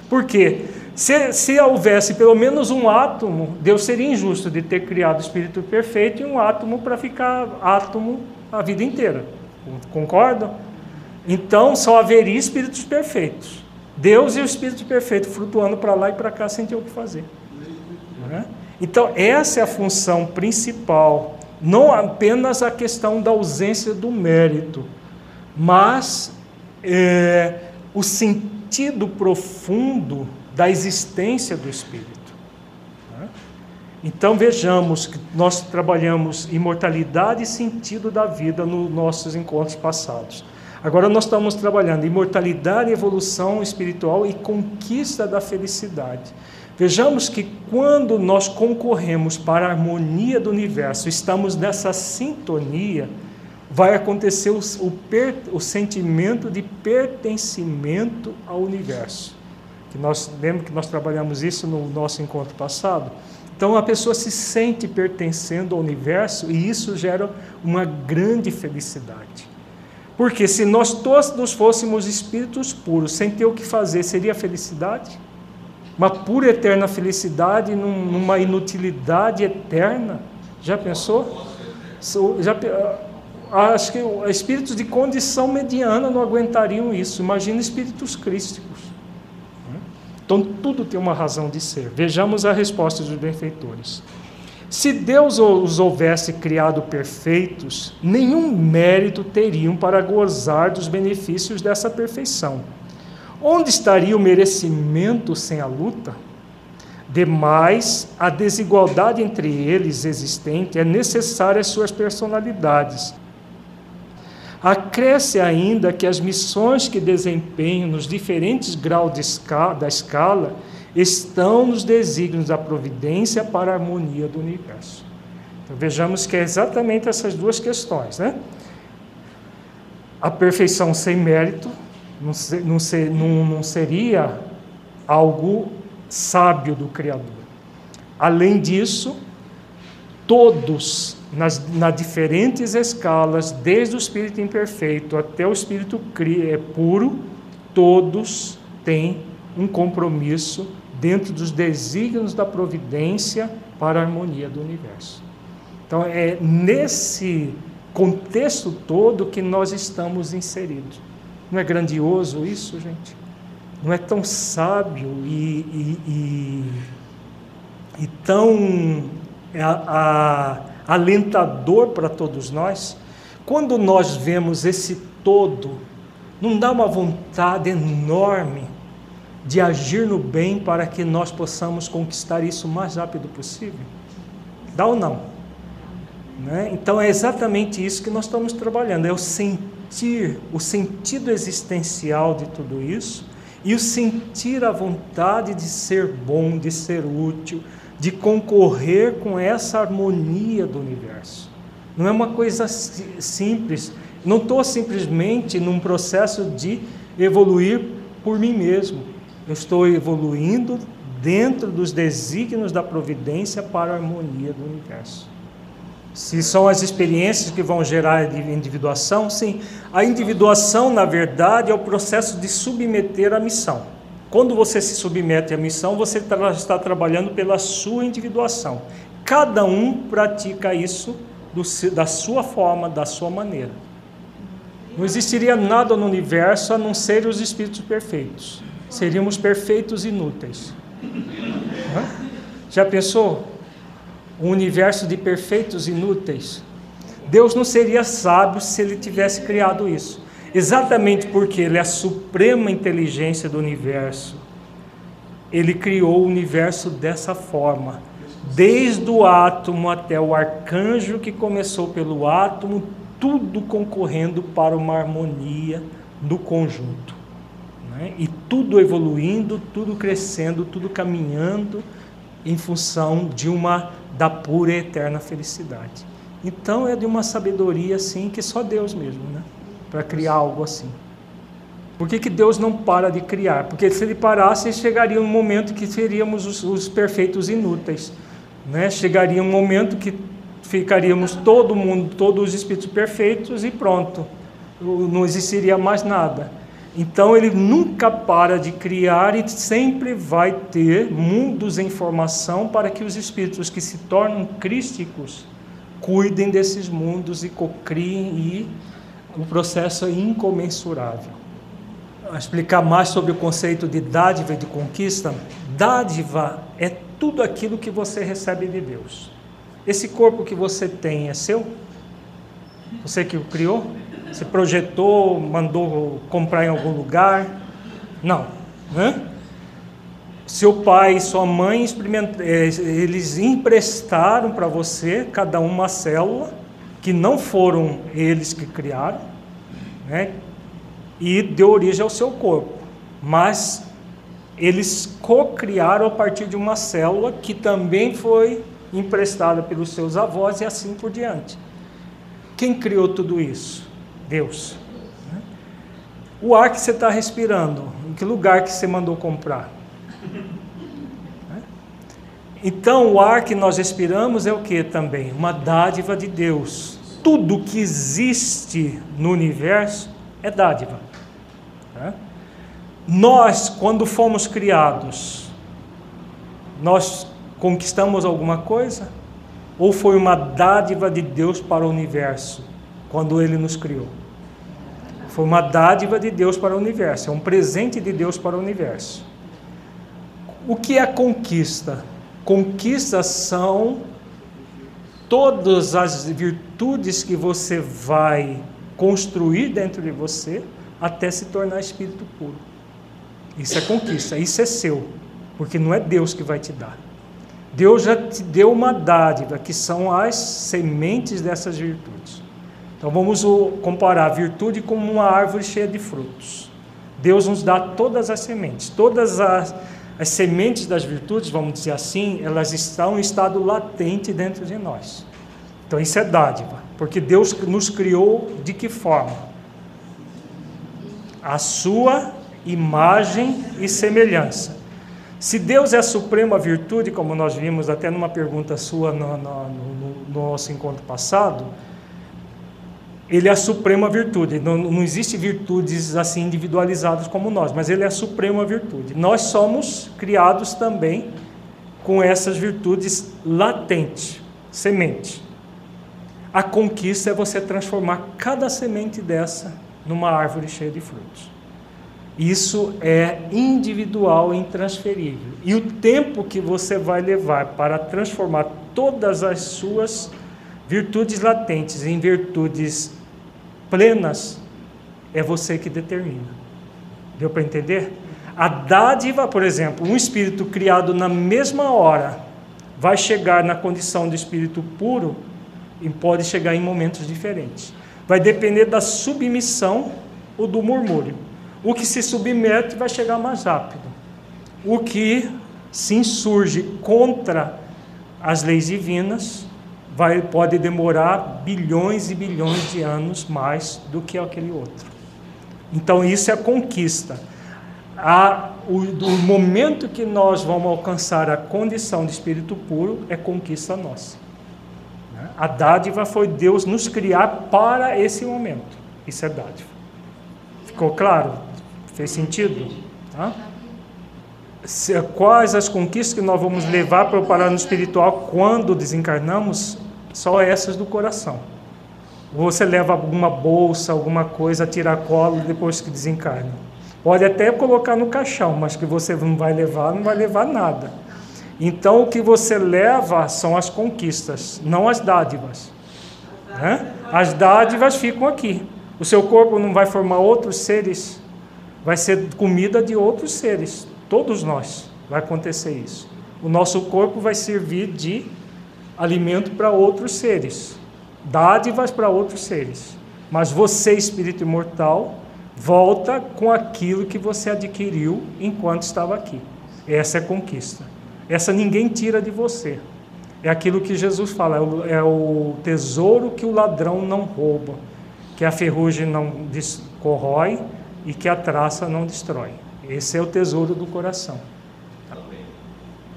Por quê? Se, se houvesse pelo menos um átomo, Deus seria injusto de ter criado o Espírito perfeito e um átomo para ficar átomo a vida inteira. Concordam? Então só haveria espíritos perfeitos. Deus e o Espírito perfeito flutuando para lá e para cá sem ter o que fazer. É? Então, essa é a função principal, não apenas a questão da ausência do mérito, mas é, o sentido profundo da existência do Espírito. Então vejamos que nós trabalhamos imortalidade e sentido da vida nos nossos encontros passados. Agora nós estamos trabalhando imortalidade, evolução espiritual e conquista da felicidade. Vejamos que quando nós concorremos para a harmonia do universo, estamos nessa sintonia, vai acontecer o, o, per, o sentimento de pertencimento ao universo que nós lembra que nós trabalhamos isso no nosso encontro passado. Então a pessoa se sente pertencendo ao universo e isso gera uma grande felicidade. Porque se nós todos fôssemos espíritos puros, sem ter o que fazer, seria felicidade? Uma pura eterna felicidade numa inutilidade eterna? Já pensou? Já, acho que espíritos de condição mediana não aguentariam isso. Imagina espíritos crísticos. Então tudo tem uma razão de ser. Vejamos a resposta dos benfeitores. Se Deus os houvesse criado perfeitos, nenhum mérito teriam para gozar dos benefícios dessa perfeição. Onde estaria o merecimento sem a luta? Demais, a desigualdade entre eles existente é necessária às suas personalidades. Acresce ainda que as missões que desempenham nos diferentes graus escala, da escala estão nos desígnios da providência para a harmonia do universo. Então, vejamos que é exatamente essas duas questões, né? A perfeição sem mérito não, não, não, não seria algo sábio do Criador. Além disso, todos, nas, nas diferentes escalas, desde o espírito imperfeito até o espírito é, puro, todos têm um compromisso dentro dos desígnios da providência para a harmonia do universo. Então, é nesse contexto todo que nós estamos inseridos. Não é grandioso isso, gente? Não é tão sábio e, e, e, e tão a, a, alentador para todos nós? Quando nós vemos esse todo, não dá uma vontade enorme de agir no bem para que nós possamos conquistar isso o mais rápido possível? Dá ou não? Né? Então é exatamente isso que nós estamos trabalhando, é o sentir, o sentido existencial de tudo isso e o sentir a vontade de ser bom, de ser útil, de concorrer com essa harmonia do universo. Não é uma coisa simples, não estou simplesmente num processo de evoluir por mim mesmo. Eu estou evoluindo dentro dos desígnios da providência para a harmonia do universo. Se são as experiências que vão gerar a individuação, sim. A individuação, na verdade, é o processo de submeter a missão. Quando você se submete à missão, você está trabalhando pela sua individuação. Cada um pratica isso do, da sua forma, da sua maneira. Não existiria nada no universo a não ser os espíritos perfeitos seríamos perfeitos inúteis. Já pensou? Um universo de perfeitos inúteis? Deus não seria sábio se ele tivesse criado isso. Exatamente porque ele é a suprema inteligência do universo. Ele criou o universo dessa forma. Desde o átomo até o arcanjo que começou pelo átomo, tudo concorrendo para uma harmonia no conjunto. Né? E tudo evoluindo, tudo crescendo, tudo caminhando em função de uma da pura e eterna felicidade. Então é de uma sabedoria assim que só Deus mesmo, né? Para criar algo assim. Por que, que Deus não para de criar? Porque se ele parasse, chegaria um momento que seríamos os, os perfeitos inúteis. Né? Chegaria um momento que ficaríamos todo mundo, todos os espíritos perfeitos e pronto. Não existiria mais nada. Então ele nunca para de criar e sempre vai ter mundos em formação para que os espíritos que se tornam crísticos cuidem desses mundos e cocriem e o processo é incomensurável. Explicar mais sobre o conceito de dádiva e de conquista. Dádiva é tudo aquilo que você recebe de Deus. Esse corpo que você tem é seu? Você que o criou? Você projetou, mandou comprar em algum lugar? Não. Né? Seu pai e sua mãe eh, eles emprestaram para você, cada uma célula, que não foram eles que criaram, né? e deu origem ao seu corpo. Mas eles co-criaram a partir de uma célula que também foi emprestada pelos seus avós e assim por diante. Quem criou tudo isso? Deus. O ar que você está respirando, em que lugar que você mandou comprar? Então, o ar que nós respiramos é o que também? Uma dádiva de Deus. Tudo que existe no universo é dádiva. Né? Nós, quando fomos criados, nós conquistamos alguma coisa? Ou foi uma dádiva de Deus para o universo quando ele nos criou? Foi uma dádiva de Deus para o universo, é um presente de Deus para o universo. O que é conquista? Conquistas são todas as virtudes que você vai construir dentro de você até se tornar espírito puro. Isso é conquista, isso é seu, porque não é Deus que vai te dar. Deus já te deu uma dádiva, que são as sementes dessas virtudes. Então vamos comparar a virtude como uma árvore cheia de frutos. Deus nos dá todas as sementes, todas as, as sementes das virtudes, vamos dizer assim, elas estão em estado latente dentro de nós. Então isso é dádiva, porque Deus nos criou de que forma? A sua imagem e semelhança. Se Deus é a suprema virtude, como nós vimos até numa pergunta sua no, no, no, no nosso encontro passado, ele é a suprema virtude. Não, não existe virtudes assim individualizadas como nós, mas ele é a suprema virtude. Nós somos criados também com essas virtudes latentes, semente. A conquista é você transformar cada semente dessa numa árvore cheia de frutos. Isso é individual e intransferível. E o tempo que você vai levar para transformar todas as suas virtudes latentes em virtudes plenas é você que determina. Deu para entender? A dádiva, por exemplo, um espírito criado na mesma hora vai chegar na condição de espírito puro e pode chegar em momentos diferentes. Vai depender da submissão ou do murmúrio. O que se submete vai chegar mais rápido. O que se insurge contra as leis divinas vai, pode demorar bilhões e bilhões de anos mais do que aquele outro. Então, isso é conquista. A, o, o momento que nós vamos alcançar a condição de espírito puro é conquista nossa. Né? A dádiva foi Deus nos criar para esse momento. Isso é dádiva. Ficou claro? Fez sentido? Tá? Quais as conquistas que nós vamos levar para o plano espiritual quando desencarnamos? Só essas do coração. Você leva alguma bolsa, alguma coisa, tira colo depois que desencarna. Pode até colocar no caixão, mas que você não vai levar, não vai levar nada. Então o que você leva são as conquistas, não as dádivas. Né? As dádivas ficam aqui. O seu corpo não vai formar outros seres vai ser comida de outros seres. Todos nós vai acontecer isso. O nosso corpo vai servir de alimento para outros seres, dádivas para outros seres. Mas você, espírito imortal, volta com aquilo que você adquiriu enquanto estava aqui. Essa é conquista. Essa ninguém tira de você. É aquilo que Jesus fala, é o é tesouro que o ladrão não rouba, que a ferrugem não corrói e que a traça não destrói. Esse é o tesouro do coração.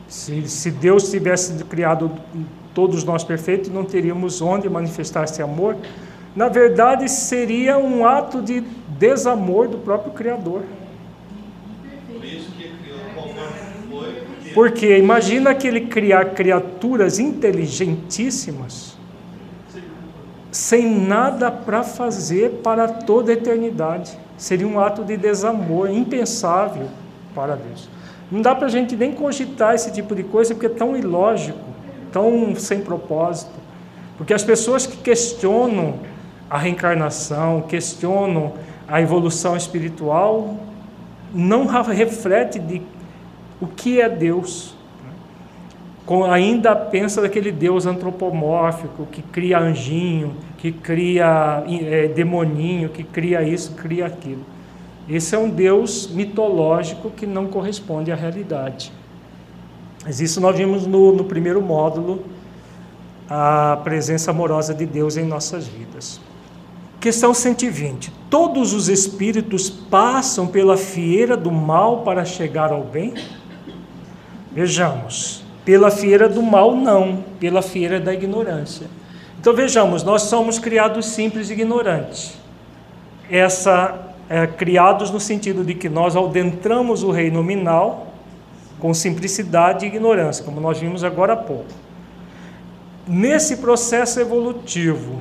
Se, se Deus tivesse criado todos nós perfeitos, não teríamos onde manifestar esse amor. Na verdade, seria um ato de desamor do próprio Criador. Porque imagina que ele criar criaturas inteligentíssimas sem nada para fazer para toda a eternidade seria um ato de desamor impensável para Deus. Não dá para a gente nem cogitar esse tipo de coisa porque é tão ilógico, tão sem propósito. Porque as pessoas que questionam a reencarnação, questionam a evolução espiritual, não reflete de o que é Deus. Ainda pensa daquele Deus antropomórfico que cria anjinho, que cria é, demoninho, que cria isso, cria aquilo. Esse é um Deus mitológico que não corresponde à realidade. Mas isso nós vimos no, no primeiro módulo, a presença amorosa de Deus em nossas vidas. Questão 120. Todos os espíritos passam pela fieira do mal para chegar ao bem? Vejamos. Pela fieira do mal, não. Pela fieira da ignorância. Então vejamos, nós somos criados simples e ignorantes. Essa é, criados no sentido de que nós adentramos o reino nominal com simplicidade e ignorância, como nós vimos agora há pouco. Nesse processo evolutivo,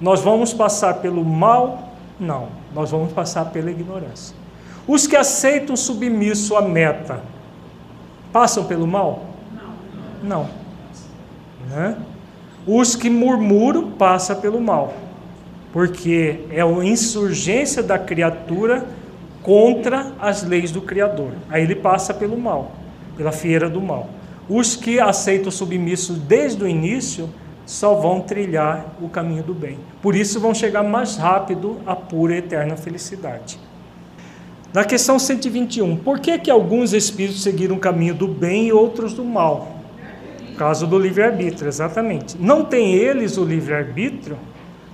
nós vamos passar pelo mal? Não, nós vamos passar pela ignorância. Os que aceitam submisso à meta, passam pelo mal? Não. Não. Né? Os que murmuram, passam pelo mal porque é a insurgência da criatura contra as leis do Criador. Aí ele passa pelo mal, pela fieira do mal. Os que aceitam submisso desde o início só vão trilhar o caminho do bem. Por isso vão chegar mais rápido à pura e eterna felicidade. Na questão 121, por que, que alguns espíritos seguiram o caminho do bem e outros do mal? caso do livre-arbítrio, exatamente. Não tem eles o livre-arbítrio?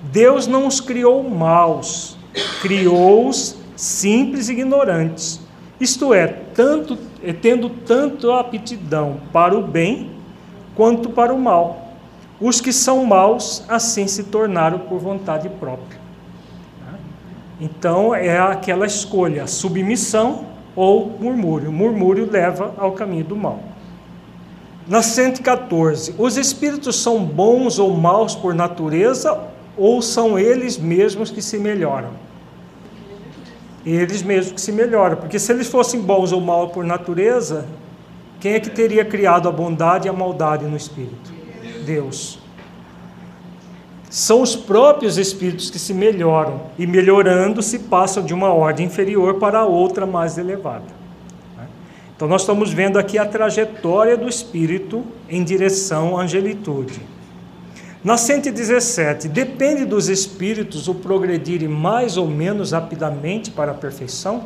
Deus não os criou maus, criou-os simples e ignorantes. Isto é, tanto, é, tendo tanto aptidão para o bem quanto para o mal. Os que são maus assim se tornaram por vontade própria. Então é aquela escolha, submissão ou murmúrio. Murmúrio leva ao caminho do mal. Na 114, os espíritos são bons ou maus por natureza ou são eles mesmos que se melhoram? Eles mesmos que se melhoram, porque se eles fossem bons ou maus por natureza, quem é que teria criado a bondade e a maldade no espírito? Deus. São os próprios espíritos que se melhoram e melhorando se passam de uma ordem inferior para outra mais elevada. Então nós estamos vendo aqui a trajetória do espírito em direção à angelitude. Na 117, depende dos espíritos o progredirem mais ou menos rapidamente para a perfeição?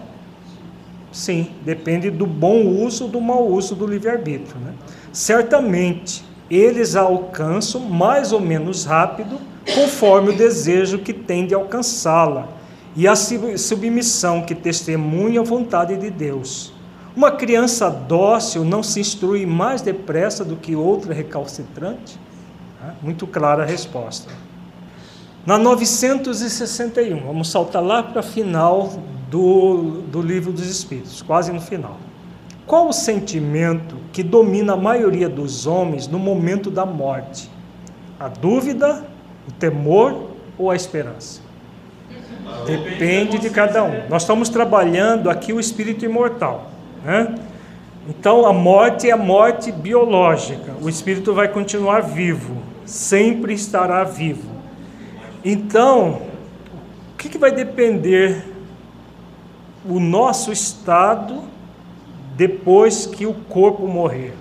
Sim, depende do bom uso ou do mau uso do livre-arbítrio. Né? Certamente, eles alcançam mais ou menos rápido, conforme o desejo que tem de alcançá-la e a submissão que testemunha a vontade de Deus. Uma criança dócil não se instrui mais depressa do que outra recalcitrante? Muito clara a resposta. Na 961, vamos saltar lá para o final do, do livro dos Espíritos, quase no final. Qual o sentimento que domina a maioria dos homens no momento da morte? A dúvida, o temor ou a esperança? Depende de cada um. Nós estamos trabalhando aqui o espírito imortal. Né? Então, a morte é a morte biológica. O espírito vai continuar vivo sempre estará vivo. Então, o que, que vai depender o nosso estado depois que o corpo morrer?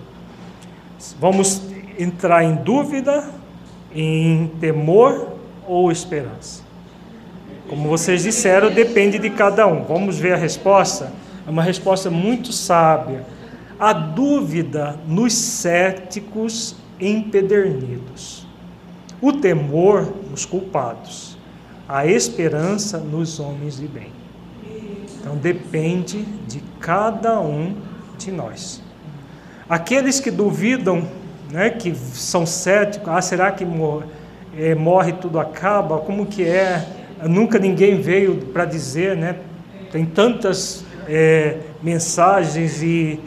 Vamos entrar em dúvida, em temor ou esperança? Como vocês disseram, depende de cada um. Vamos ver a resposta? É uma resposta muito sábia. A dúvida nos céticos empedernidos, o temor nos culpados, a esperança nos homens de bem. Então depende de cada um de nós. Aqueles que duvidam, né, que são céticos, ah, será que morre, é, morre tudo acaba? Como que é? Nunca ninguém veio para dizer, né? Tem tantas é, mensagens e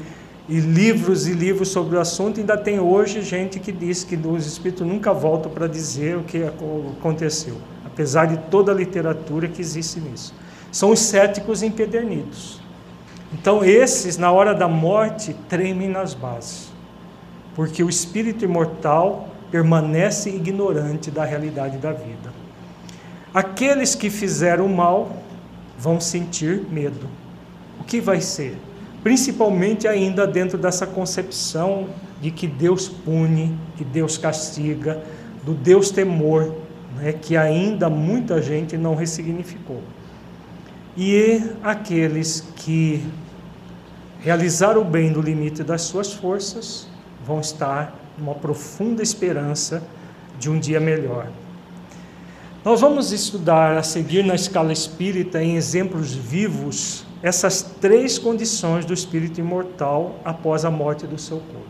e livros e livros sobre o assunto, ainda tem hoje gente que diz que os espíritos nunca voltam para dizer o que aconteceu, apesar de toda a literatura que existe nisso. São os céticos empedernidos. Então, esses, na hora da morte, tremem nas bases, porque o espírito imortal permanece ignorante da realidade da vida. Aqueles que fizeram mal vão sentir medo. O que vai ser? Principalmente ainda dentro dessa concepção de que Deus pune, que Deus castiga, do Deus temor, né, que ainda muita gente não ressignificou. E aqueles que realizaram o bem no limite das suas forças vão estar numa profunda esperança de um dia melhor. Nós vamos estudar a seguir na escala espírita em exemplos vivos essas três condições do espírito imortal após a morte do seu corpo.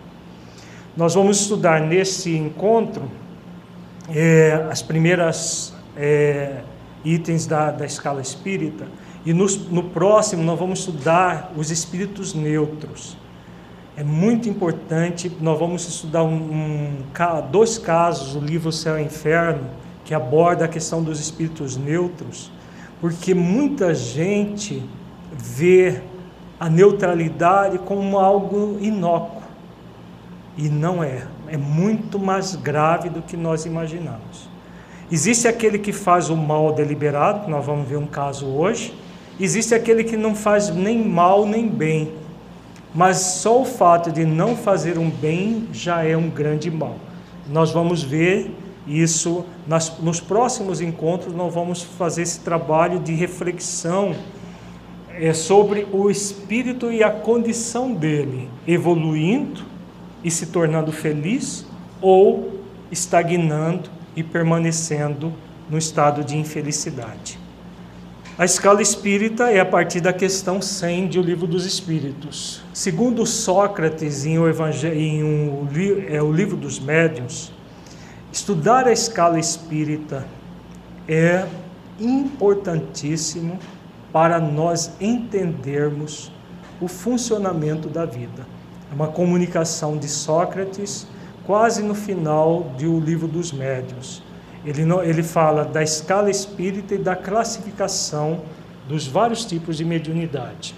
Nós vamos estudar nesse encontro é, as primeiras é, itens da, da escala espírita. E nos, no próximo nós vamos estudar os espíritos neutros. É muito importante, nós vamos estudar um, um, dois casos, o livro Céu e Inferno, que aborda a questão dos espíritos neutros, porque muita gente vê a neutralidade como algo inócuo. E não é. É muito mais grave do que nós imaginamos. Existe aquele que faz o mal deliberado, nós vamos ver um caso hoje. Existe aquele que não faz nem mal nem bem. Mas só o fato de não fazer um bem já é um grande mal. Nós vamos ver isso nas, nos próximos encontros, nós vamos fazer esse trabalho de reflexão é, sobre o espírito e a condição dele, evoluindo e se tornando feliz ou estagnando e permanecendo no estado de infelicidade. A escala espírita é a partir da questão 100 de O Livro dos Espíritos. Segundo Sócrates, em o, em um, é, o Livro dos Médiuns, estudar a escala espírita é importantíssimo para nós entendermos o funcionamento da vida. É uma comunicação de Sócrates, quase no final do Livro dos Médiuns ele, ele fala da escala espírita e da classificação dos vários tipos de mediunidade.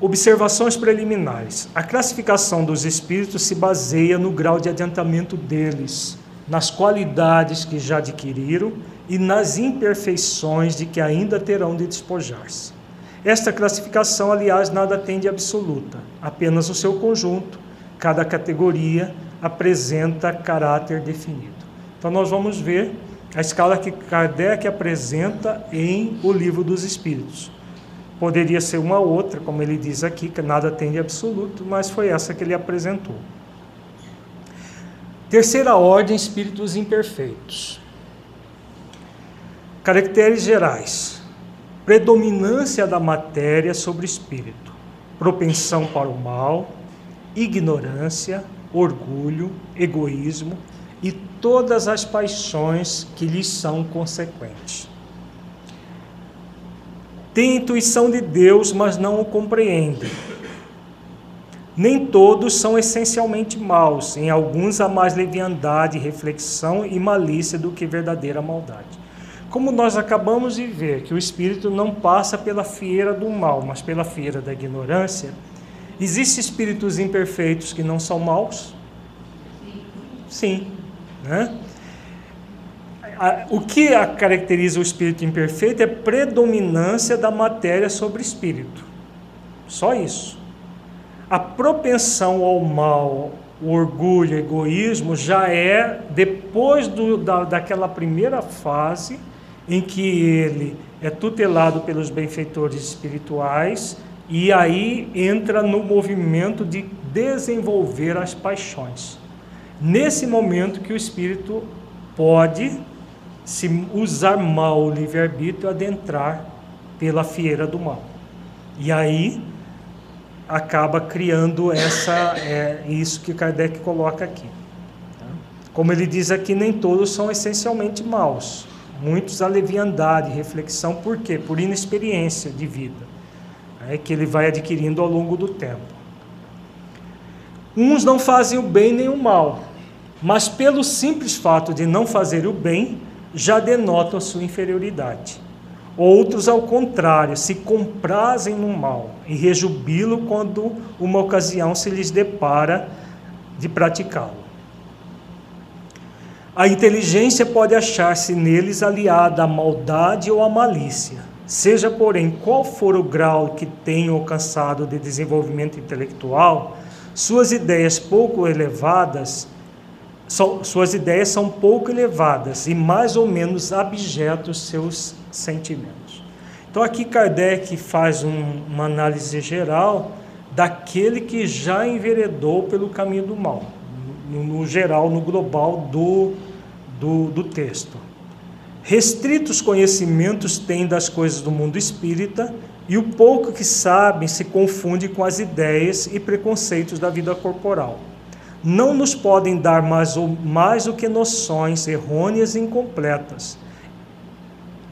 Observações preliminares. A classificação dos espíritos se baseia no grau de adiantamento deles, nas qualidades que já adquiriram e nas imperfeições de que ainda terão de despojar-se. Esta classificação, aliás, nada tem de absoluta, apenas o seu conjunto. Cada categoria apresenta caráter definido. Então nós vamos ver a escala que Kardec apresenta em O Livro dos Espíritos. Poderia ser uma outra, como ele diz aqui, que nada tem de absoluto, mas foi essa que ele apresentou. Terceira ordem, espíritos imperfeitos. Caracteres gerais: predominância da matéria sobre o espírito, propensão para o mal, ignorância, orgulho, egoísmo, e todas as paixões que lhes são consequentes. Tem intuição de Deus, mas não o compreendem. Nem todos são essencialmente maus, em alguns há mais leviandade, reflexão e malícia do que verdadeira maldade. Como nós acabamos de ver que o espírito não passa pela fieira do mal, mas pela fieira da ignorância, existem espíritos imperfeitos que não são maus? Sim, né? O que caracteriza o espírito imperfeito é predominância da matéria sobre espírito. Só isso. A propensão ao mal, o orgulho, o egoísmo, já é depois do, da, daquela primeira fase em que ele é tutelado pelos benfeitores espirituais e aí entra no movimento de desenvolver as paixões nesse momento que o espírito pode, se usar mal o livre-arbítrio, adentrar pela fieira do mal. E aí acaba criando essa é, isso que Kardec coloca aqui. Tá? Como ele diz aqui, nem todos são essencialmente maus. Muitos a leviandade, reflexão, por quê? Por inexperiência de vida, é, que ele vai adquirindo ao longo do tempo. Uns não fazem o bem nem o mal, mas pelo simples fato de não fazer o bem, já denotam a sua inferioridade. Outros, ao contrário, se comprazem no mal e rejubilam quando uma ocasião se lhes depara de praticá-lo. A inteligência pode achar-se neles aliada à maldade ou à malícia. Seja, porém, qual for o grau que tenham alcançado de desenvolvimento intelectual, suas ideias pouco elevadas suas ideias são pouco elevadas e mais ou menos abjetos seus sentimentos. Então aqui Kardec faz um, uma análise geral daquele que já enveredou pelo caminho do mal, no, no geral, no global do, do, do texto. Restritos conhecimentos têm das coisas do mundo espírita e o pouco que sabem se confunde com as ideias e preconceitos da vida corporal não nos podem dar mais, mais do que noções errôneas e incompletas.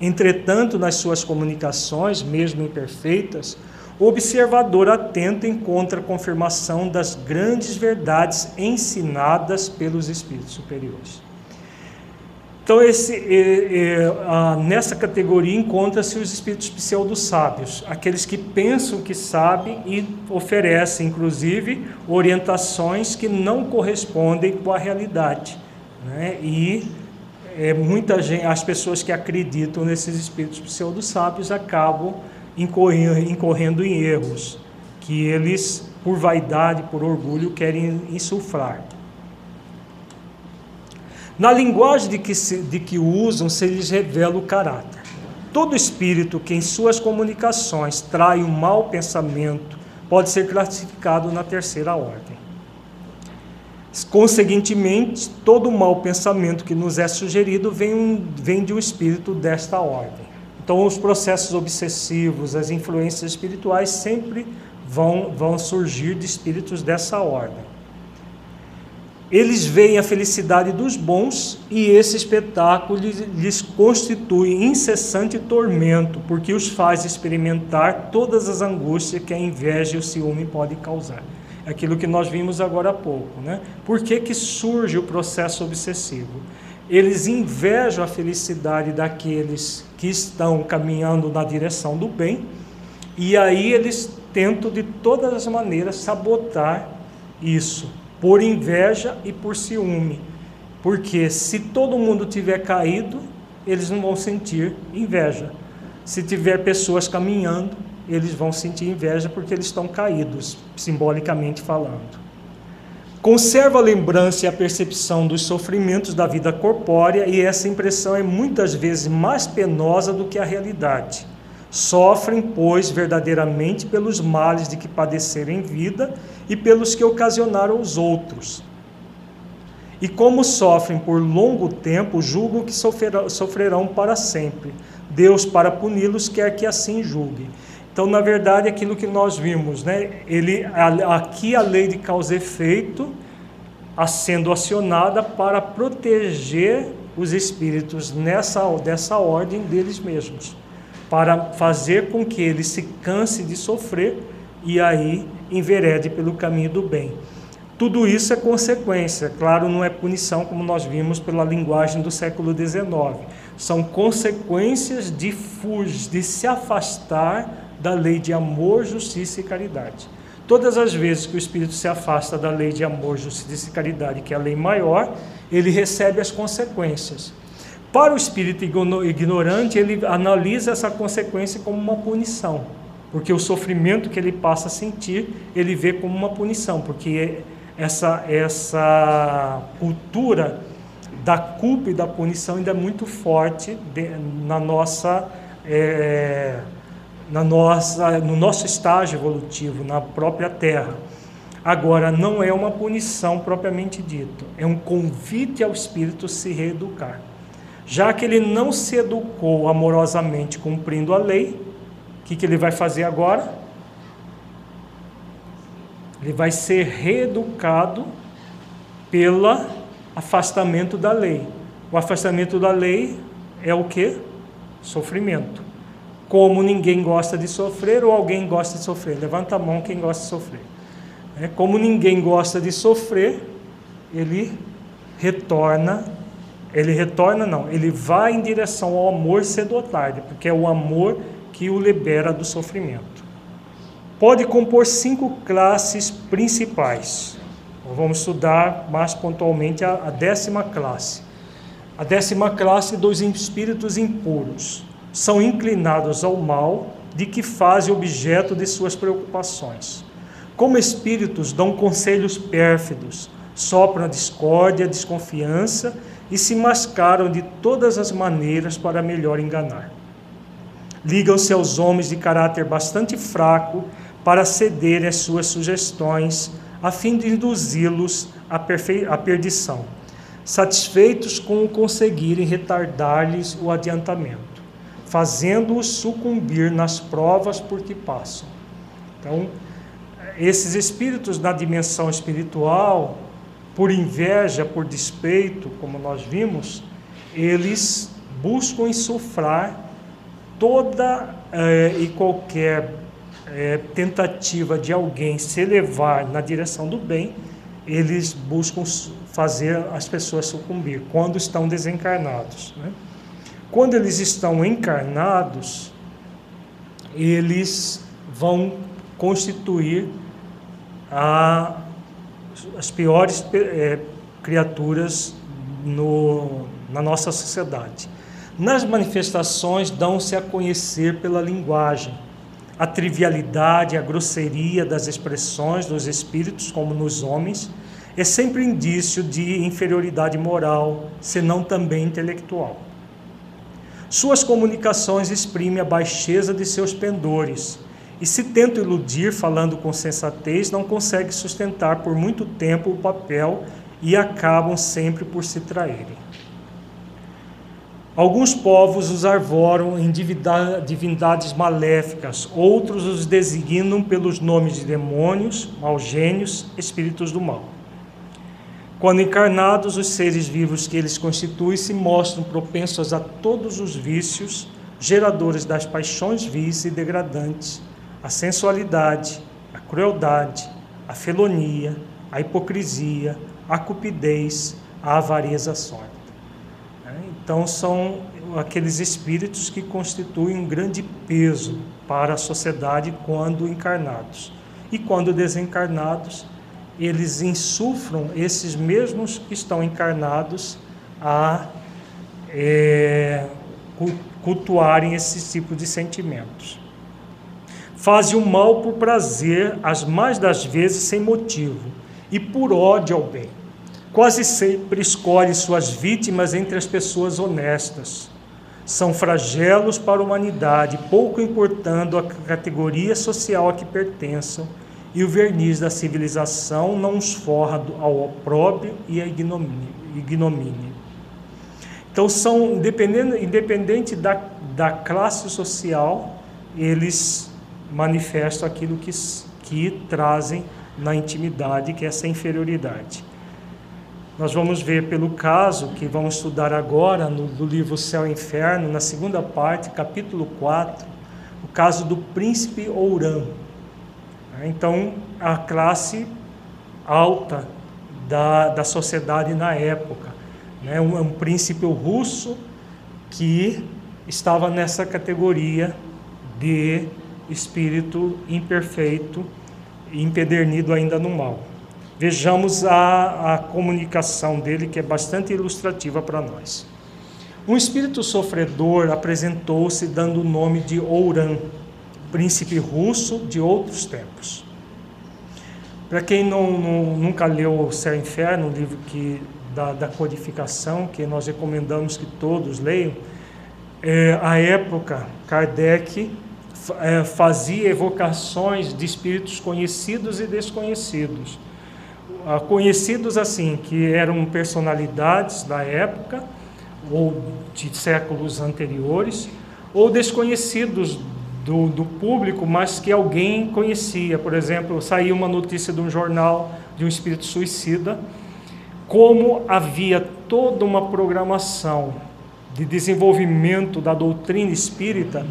Entretanto, nas suas comunicações, mesmo imperfeitas, o observador atento encontra a confirmação das grandes verdades ensinadas pelos espíritos superiores. Então, esse, é, é, nessa categoria encontra-se os espíritos pseudo-sábios, aqueles que pensam que sabem e oferecem, inclusive, orientações que não correspondem com a realidade. Né? E é, muita gente, as pessoas que acreditam nesses espíritos pseudo-sábios acabam incorrendo, em erros que eles, por vaidade, por orgulho, querem insuflar. Na linguagem de que, se, de que usam, se lhes revela o caráter. Todo espírito que em suas comunicações trai um mau pensamento pode ser classificado na terceira ordem. Conseguintemente, todo mau pensamento que nos é sugerido vem, vem de um espírito desta ordem. Então, os processos obsessivos, as influências espirituais sempre vão, vão surgir de espíritos dessa ordem. Eles veem a felicidade dos bons e esse espetáculo lhes constitui incessante tormento, porque os faz experimentar todas as angústias que a inveja e o ciúme podem causar. É aquilo que nós vimos agora há pouco. Né? Por que, que surge o processo obsessivo? Eles invejam a felicidade daqueles que estão caminhando na direção do bem, e aí eles tentam de todas as maneiras sabotar isso por inveja e por ciúme. Porque se todo mundo tiver caído, eles não vão sentir inveja. Se tiver pessoas caminhando, eles vão sentir inveja porque eles estão caídos, simbolicamente falando. Conserva a lembrança e a percepção dos sofrimentos da vida corpórea, e essa impressão é muitas vezes mais penosa do que a realidade. Sofrem, pois, verdadeiramente pelos males de que padeceram em vida e pelos que ocasionaram os outros. E como sofrem por longo tempo, julgam que sofrerão para sempre. Deus, para puni-los, quer que assim julgue. Então, na verdade, aquilo que nós vimos, né? Ele, aqui a lei de causa e efeito sendo acionada para proteger os espíritos nessa dessa ordem deles mesmos, para fazer com que eles se canse de sofrer e aí enverede pelo caminho do bem. Tudo isso é consequência, claro, não é punição como nós vimos pela linguagem do século XIX. São consequências de fugir, de se afastar da lei de amor, justiça e caridade. Todas as vezes que o espírito se afasta da lei de amor, justiça e caridade, que é a lei maior, ele recebe as consequências. Para o espírito ignorante, ele analisa essa consequência como uma punição porque o sofrimento que ele passa a sentir, ele vê como uma punição, porque essa, essa cultura da culpa e da punição ainda é muito forte na nossa, é, na nossa, no nosso estágio evolutivo, na própria Terra. Agora, não é uma punição propriamente dito, é um convite ao espírito se reeducar. Já que ele não se educou amorosamente cumprindo a lei, que, que ele vai fazer agora? Ele vai ser reeducado pelo afastamento da lei. O afastamento da lei é o que? Sofrimento. Como ninguém gosta de sofrer ou alguém gosta de sofrer? Levanta a mão quem gosta de sofrer. É, como ninguém gosta de sofrer, ele retorna, ele retorna não, ele vai em direção ao amor cedo ou tarde, porque é o amor que o libera do sofrimento. Pode compor cinco classes principais. Vamos estudar mais pontualmente a, a décima classe. A décima classe dos espíritos impuros. São inclinados ao mal, de que fazem objeto de suas preocupações. Como espíritos, dão conselhos pérfidos, sopram a discórdia, a desconfiança e se mascaram de todas as maneiras para melhor enganar ligam-se aos homens de caráter bastante fraco para cederem às suas sugestões, a fim de induzi-los à, à perdição, satisfeitos com o conseguirem retardar-lhes o adiantamento, fazendo-os sucumbir nas provas por que passam. Então, esses espíritos na dimensão espiritual, por inveja, por despeito, como nós vimos, eles buscam insuflar toda eh, e qualquer eh, tentativa de alguém se elevar na direção do bem, eles buscam fazer as pessoas sucumbir quando estão desencarnados. Né? Quando eles estão encarnados, eles vão constituir a, as piores é, criaturas no, na nossa sociedade. Nas manifestações, dão-se a conhecer pela linguagem. A trivialidade, a grosseria das expressões dos espíritos, como nos homens, é sempre indício de inferioridade moral, senão também intelectual. Suas comunicações exprimem a baixeza de seus pendores, e se tenta iludir falando com sensatez, não consegue sustentar por muito tempo o papel e acabam sempre por se traírem. Alguns povos os arvoram em divindades maléficas, outros os designam pelos nomes de demônios, maus gênios, espíritos do mal. Quando encarnados, os seres vivos que eles constituem se mostram propensos a todos os vícios, geradores das paixões vis e degradantes, a sensualidade, a crueldade, a felonia, a hipocrisia, a cupidez, a avareza sorte. É, então, são aqueles espíritos que constituem um grande peso para a sociedade quando encarnados. E quando desencarnados, eles insufram esses mesmos que estão encarnados a é, cultuarem esse tipo de sentimentos. Fazem o mal por prazer, as mais das vezes sem motivo, e por ódio ao bem. Quase sempre escolhe suas vítimas entre as pessoas honestas. São flagelos para a humanidade, pouco importando a categoria social a que pertençam, e o verniz da civilização não os forra ao opróbrio e à ignomínia. Então, são, independente, da, da classe social, eles manifestam aquilo que, que trazem na intimidade, que é essa inferioridade. Nós vamos ver pelo caso que vamos estudar agora no, do livro Céu e Inferno, na segunda parte, capítulo 4, o caso do príncipe Ourã. Então, a classe alta da, da sociedade na época. Né? Um, um príncipe russo que estava nessa categoria de espírito imperfeito empedernido ainda no mal. Vejamos a, a comunicação dele, que é bastante ilustrativa para nós. Um espírito sofredor apresentou-se dando o nome de Ouran, príncipe russo de outros tempos. Para quem não, não, nunca leu O Céu e Inferno, um livro que, da, da codificação, que nós recomendamos que todos leiam, é, época, Kardec é, fazia evocações de espíritos conhecidos e desconhecidos. Ah, conhecidos assim, que eram personalidades da época ou de séculos anteriores, ou desconhecidos do, do público, mas que alguém conhecia. Por exemplo, saiu uma notícia de um jornal de um espírito suicida, como havia toda uma programação de desenvolvimento da doutrina espírita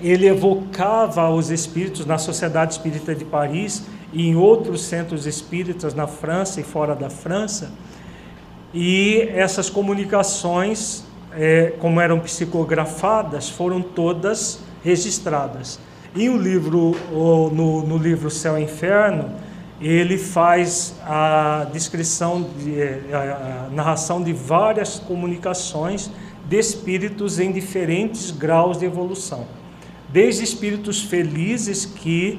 ele evocava os espíritos na Sociedade Espírita de Paris e em outros centros espíritas na França e fora da França. E essas comunicações, é, como eram psicografadas, foram todas registradas. E o livro, no, no livro Céu e Inferno, ele faz a descrição, de, é, a narração de várias comunicações de espíritos em diferentes graus de evolução desde espíritos felizes que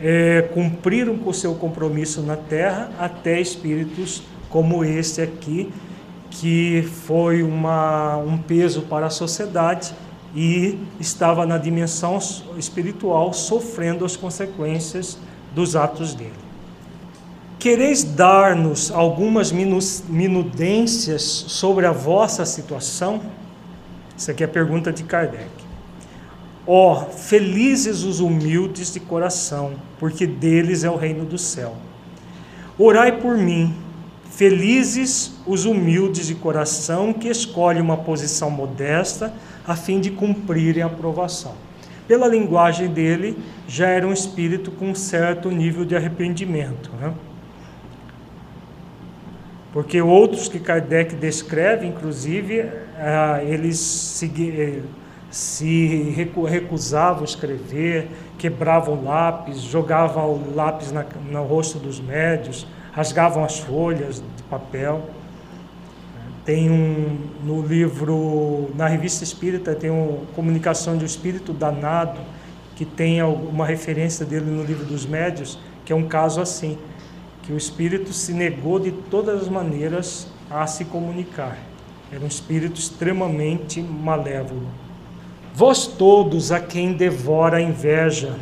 é, cumpriram com seu compromisso na terra, até espíritos como este aqui, que foi uma, um peso para a sociedade e estava na dimensão espiritual sofrendo as consequências dos atos dele. Quereis dar-nos algumas minudências sobre a vossa situação? Isso aqui é a pergunta de Kardec. Ó, oh, felizes os humildes de coração, porque deles é o reino do céu. Orai por mim, Felizes os humildes de coração que escolhem uma posição modesta a fim de cumprirem a aprovação. Pela linguagem dele, já era um espírito com um certo nível de arrependimento. Né? Porque outros que Kardec descreve, inclusive, ah, eles se, eh, se recusavam a escrever, quebravam lápis, jogavam o lápis na, no rosto dos médios, rasgavam as folhas de papel. Tem um, no livro, na revista espírita, tem uma comunicação de um espírito danado, que tem uma referência dele no livro dos médios, que é um caso assim que o espírito se negou de todas as maneiras a se comunicar. Era um espírito extremamente malévolo. Vós todos a quem devora a inveja,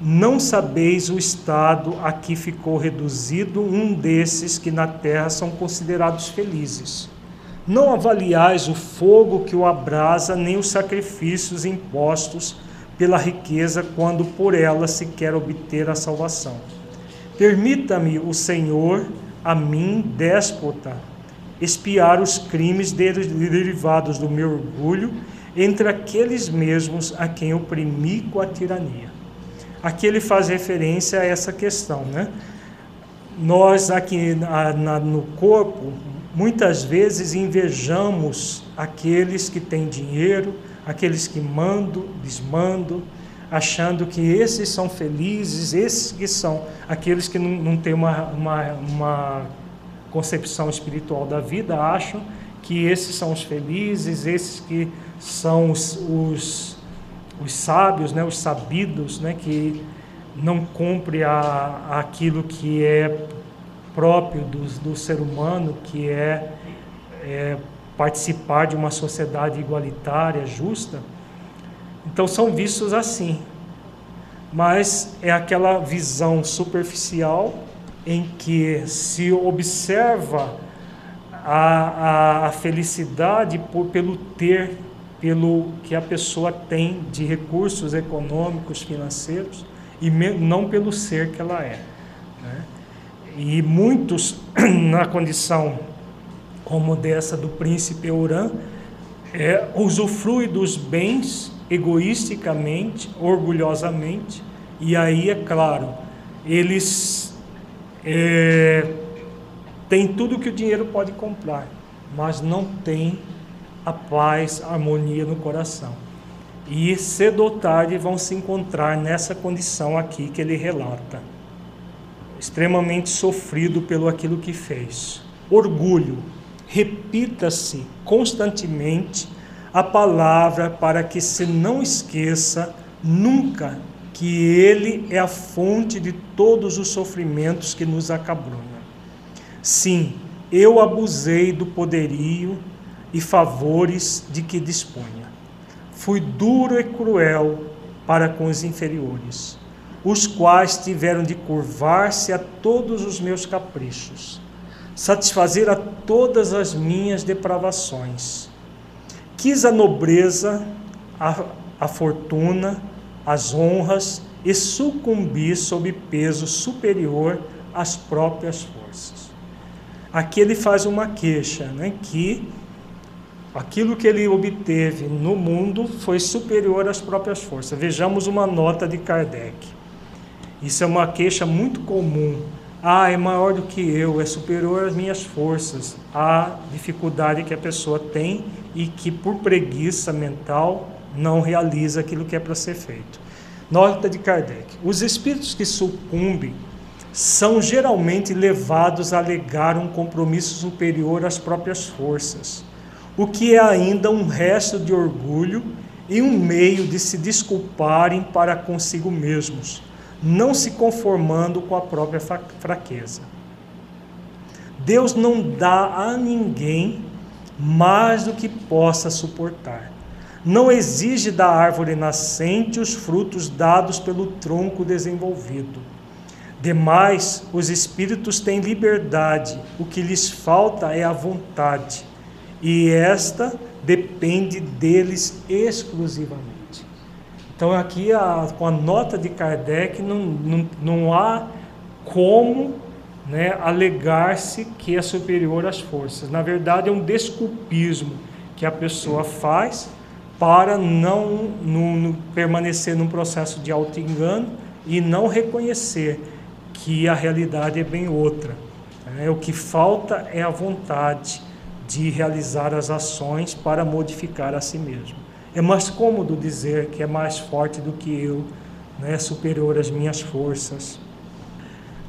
não sabeis o estado a que ficou reduzido um desses que na terra são considerados felizes. Não avaliais o fogo que o abrasa, nem os sacrifícios impostos pela riqueza, quando por ela se quer obter a salvação Permita-me o Senhor, a mim, déspota, espiar os crimes derivados do meu orgulho entre aqueles mesmos a quem oprimi com a tirania. Aqui ele faz referência a essa questão, né? Nós aqui na, na, no corpo, muitas vezes invejamos aqueles que têm dinheiro, aqueles que mandam, desmandam, achando que esses são felizes, esses que são aqueles que não, não têm uma, uma, uma concepção espiritual da vida, acham que esses são os felizes, esses que são os, os, os sábios, né, os sabidos, né, que não cumpre a, aquilo que é próprio do, do ser humano, que é, é participar de uma sociedade igualitária, justa. Então são vistos assim. Mas é aquela visão superficial em que se observa a, a, a felicidade por, pelo ter, pelo que a pessoa tem de recursos econômicos, financeiros, e não pelo ser que ela é. Né? E muitos, na condição como dessa do príncipe Urã, é, usufrui dos bens egoisticamente, orgulhosamente, e aí, é claro, eles é, têm tudo que o dinheiro pode comprar, mas não têm a paz, a harmonia no coração. E cedo ou tarde vão se encontrar nessa condição aqui que ele relata. Extremamente sofrido pelo aquilo que fez. Orgulho. Repita-se constantemente a palavra para que se não esqueça nunca que Ele é a fonte de todos os sofrimentos que nos acabrunham. Sim, eu abusei do poderio e favores de que disponha. Fui duro e cruel para com os inferiores, os quais tiveram de curvar-se a todos os meus caprichos, satisfazer a todas as minhas depravações quis a nobreza, a, a fortuna, as honras e sucumbir sob peso superior às próprias forças. Aqui ele faz uma queixa, né, que aquilo que ele obteve no mundo foi superior às próprias forças. Vejamos uma nota de Kardec. Isso é uma queixa muito comum ah, é maior do que eu, é superior às minhas forças, a dificuldade que a pessoa tem e que por preguiça mental não realiza aquilo que é para ser feito. Nota de Kardec: os espíritos que sucumbem são geralmente levados a alegar um compromisso superior às próprias forças, o que é ainda um resto de orgulho e um meio de se desculparem para consigo mesmos não se conformando com a própria fraqueza. Deus não dá a ninguém mais do que possa suportar. Não exige da árvore nascente os frutos dados pelo tronco desenvolvido. Demais, os espíritos têm liberdade, o que lhes falta é a vontade, e esta depende deles exclusivamente. Então, aqui, a, com a nota de Kardec, não, não, não há como né, alegar-se que é superior às forças. Na verdade, é um desculpismo que a pessoa faz para não permanecer num processo de auto-engano e não reconhecer que a realidade é bem outra. É, o que falta é a vontade de realizar as ações para modificar a si mesmo. É mais cômodo dizer que é mais forte do que eu, né, superior às minhas forças.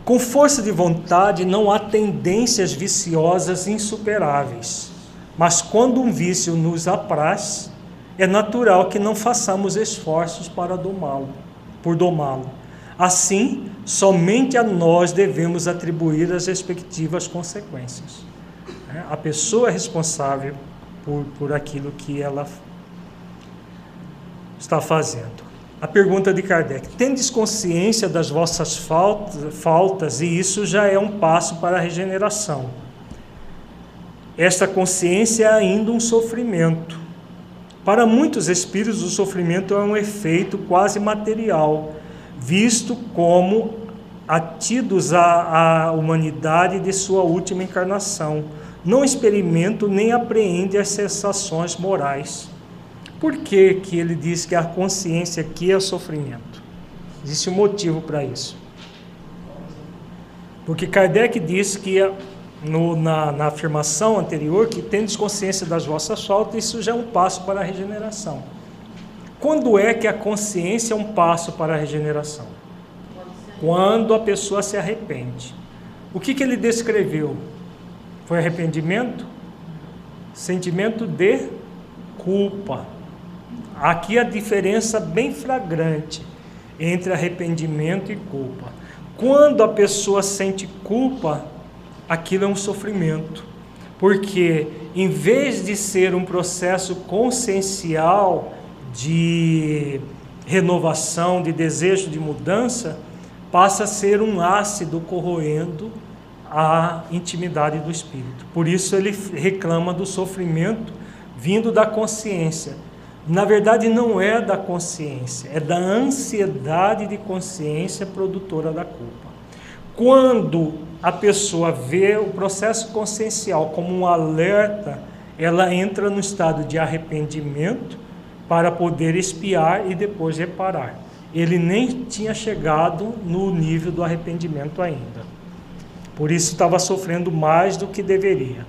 Com força de vontade não há tendências viciosas insuperáveis, mas quando um vício nos apraz, é natural que não façamos esforços para domá-lo, por domá-lo. Assim, somente a nós devemos atribuir as respectivas consequências. É, a pessoa é responsável por, por aquilo que ela está fazendo. A pergunta de Kardec: Tendes consciência das vossas faltas, faltas, e isso já é um passo para a regeneração. Esta consciência é ainda um sofrimento para muitos espíritos, o sofrimento é um efeito quase material, visto como atidos à, à humanidade de sua última encarnação. Não experimento nem apreende as sensações morais. Por que, que ele diz que a consciência aqui é sofrimento? Existe um motivo para isso. Porque Kardec diz que no, na, na, afirmação anterior que tendes consciência das vossas faltas, isso já é um passo para a regeneração. Quando é que a consciência é um passo para a regeneração? Quando a pessoa se arrepende. O que, que ele descreveu? Foi arrependimento? Sentimento de culpa. Aqui a diferença bem flagrante entre arrependimento e culpa. Quando a pessoa sente culpa, aquilo é um sofrimento. Porque em vez de ser um processo consciencial de renovação, de desejo de mudança, passa a ser um ácido corroendo a intimidade do espírito. Por isso ele reclama do sofrimento vindo da consciência. Na verdade, não é da consciência, é da ansiedade de consciência produtora da culpa. Quando a pessoa vê o processo consciencial como um alerta, ela entra no estado de arrependimento para poder espiar e depois reparar. Ele nem tinha chegado no nível do arrependimento ainda. Por isso estava sofrendo mais do que deveria.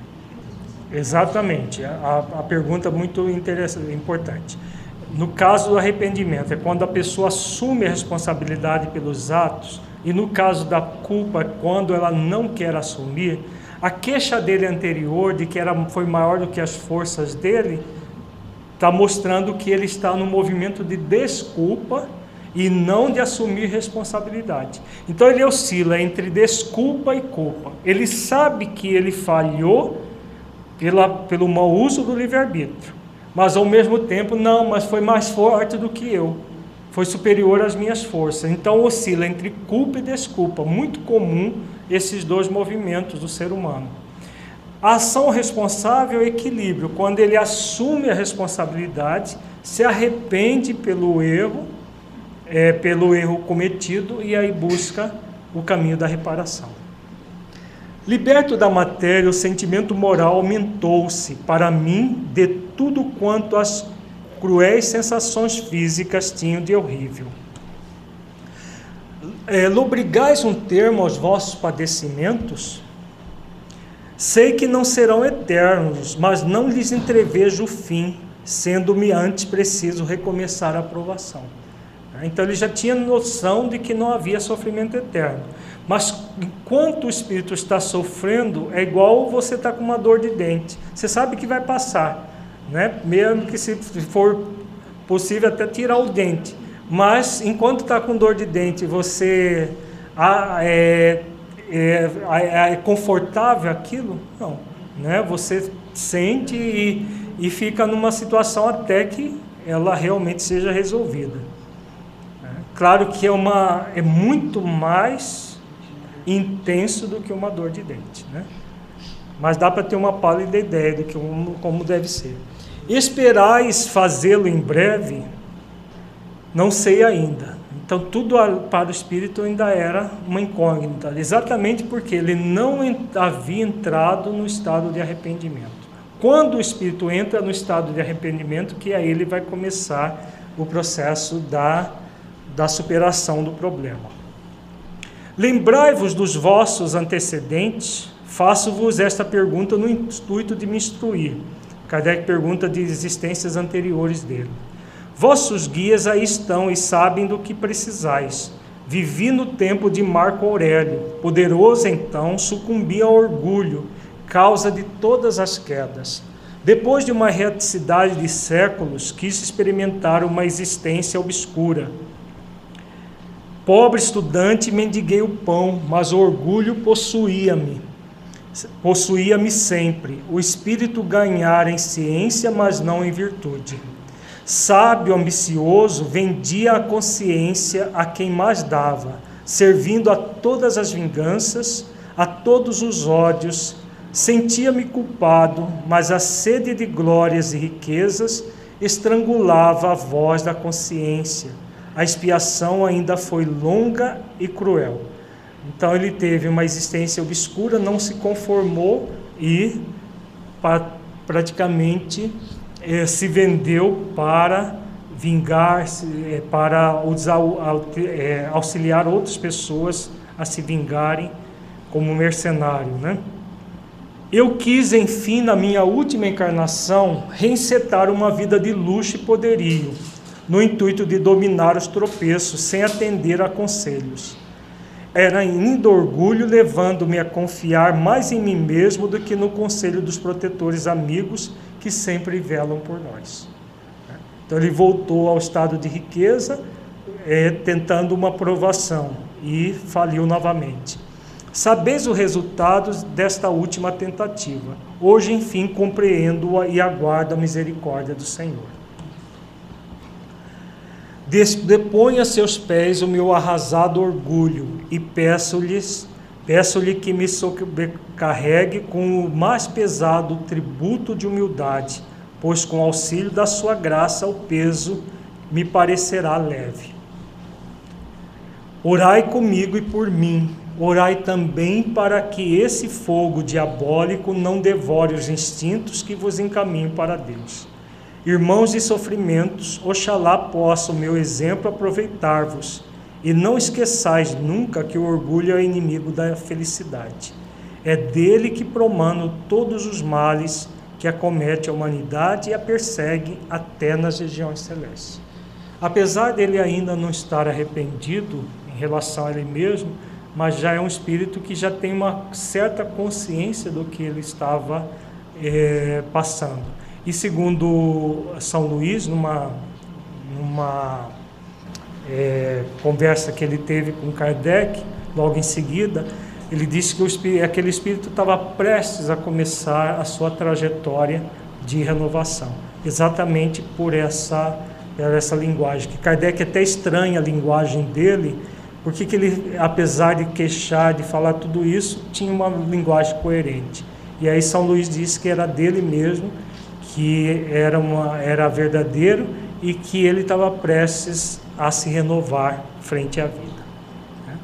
Exatamente. A, a pergunta é muito interessante, importante. No caso do arrependimento, é quando a pessoa assume a responsabilidade pelos atos e no caso da culpa, quando ela não quer assumir, a queixa dele anterior, de que era, foi maior do que as forças dele, está mostrando que ele está no movimento de desculpa e não de assumir responsabilidade. Então ele oscila entre desculpa e culpa. Ele sabe que ele falhou pela, pelo mau uso do livre-arbítrio, mas ao mesmo tempo, não, mas foi mais forte do que eu foi superior às minhas forças. Então oscila entre culpa e desculpa, muito comum esses dois movimentos do ser humano. A ação responsável é equilíbrio, quando ele assume a responsabilidade, se arrepende pelo erro, é, pelo erro cometido e aí busca o caminho da reparação. Liberto da matéria, o sentimento moral aumentou-se para mim de tudo quanto as cruéis sensações físicas tinham de horrível. É, lobrigais um termo aos vossos padecimentos? Sei que não serão eternos, mas não lhes entrevejo o fim, sendo-me antes preciso recomeçar a provação. Então ele já tinha noção de que não havia sofrimento eterno. Mas enquanto o espírito está sofrendo, é igual você estar tá com uma dor de dente. Você sabe que vai passar né? mesmo que se for possível até tirar o dente. Mas enquanto está com dor de dente, você é, é, é, é, confortável aquilo? Não. Né? Você sente e, e fica numa situação até que ela realmente seja resolvida. Claro que é, uma, é muito mais intenso do que uma dor de dente. Né? Mas dá para ter uma pálida ideia do que como deve ser. Esperais fazê-lo em breve? Não sei ainda. Então, tudo para o espírito ainda era uma incógnita, exatamente porque ele não havia entrado no estado de arrependimento. Quando o espírito entra no estado de arrependimento, que aí ele vai começar o processo da, da superação do problema. Lembrai-vos dos vossos antecedentes, faço-vos esta pergunta no intuito de me instruir. Kardec pergunta de existências anteriores dele. Vossos guias aí estão e sabem do que precisais. Vivi no tempo de Marco Aurélio. Poderoso então, sucumbi ao orgulho, causa de todas as quedas. Depois de uma reticidade de séculos, quis experimentar uma existência obscura. Pobre estudante, mendiguei o pão, mas o orgulho possuía-me. Possuía-me sempre. O espírito ganhara em ciência, mas não em virtude. Sábio, ambicioso, vendia a consciência a quem mais dava, servindo a todas as vinganças, a todos os ódios. Sentia-me culpado, mas a sede de glórias e riquezas estrangulava a voz da consciência. A expiação ainda foi longa e cruel. Então ele teve uma existência obscura, não se conformou e praticamente eh, se vendeu para vingar, eh, para eh, auxiliar outras pessoas a se vingarem como mercenário, né? Eu quis, enfim, na minha última encarnação, reencetar uma vida de luxo e poderio, no intuito de dominar os tropeços sem atender a conselhos. Era ainda orgulho levando-me a confiar mais em mim mesmo do que no conselho dos protetores amigos que sempre velam por nós. Então ele voltou ao estado de riqueza, é, tentando uma aprovação e faliu novamente. Sabeis o resultado desta última tentativa. Hoje, enfim, compreendo-a e aguardo a misericórdia do Senhor. Depõe a seus pés o meu arrasado orgulho e peço-lhes Peço-lhe que me sobrecarregue com o mais pesado tributo de humildade, pois com auxílio da sua graça o peso me parecerá leve. Orai comigo e por mim, orai também para que esse fogo diabólico não devore os instintos que vos encaminhem para Deus. Irmãos de sofrimentos, oxalá possa o meu exemplo aproveitar-vos e não esqueçais nunca que o orgulho é inimigo da felicidade. É dele que promano todos os males que acomete a humanidade e a persegue até nas regiões celestes. Apesar dele ainda não estar arrependido em relação a ele mesmo, mas já é um espírito que já tem uma certa consciência do que ele estava é, passando. E segundo São Luís, numa, numa é, conversa que ele teve com Kardec, logo em seguida, ele disse que espírito, aquele espírito estava prestes a começar a sua trajetória de renovação, exatamente por essa, por essa linguagem, que Kardec até estranha a linguagem dele, porque que ele, apesar de queixar, de falar tudo isso, tinha uma linguagem coerente. E aí São Luís disse que era dele mesmo, que era, uma, era verdadeiro e que ele estava prestes a se renovar frente à vida. Né?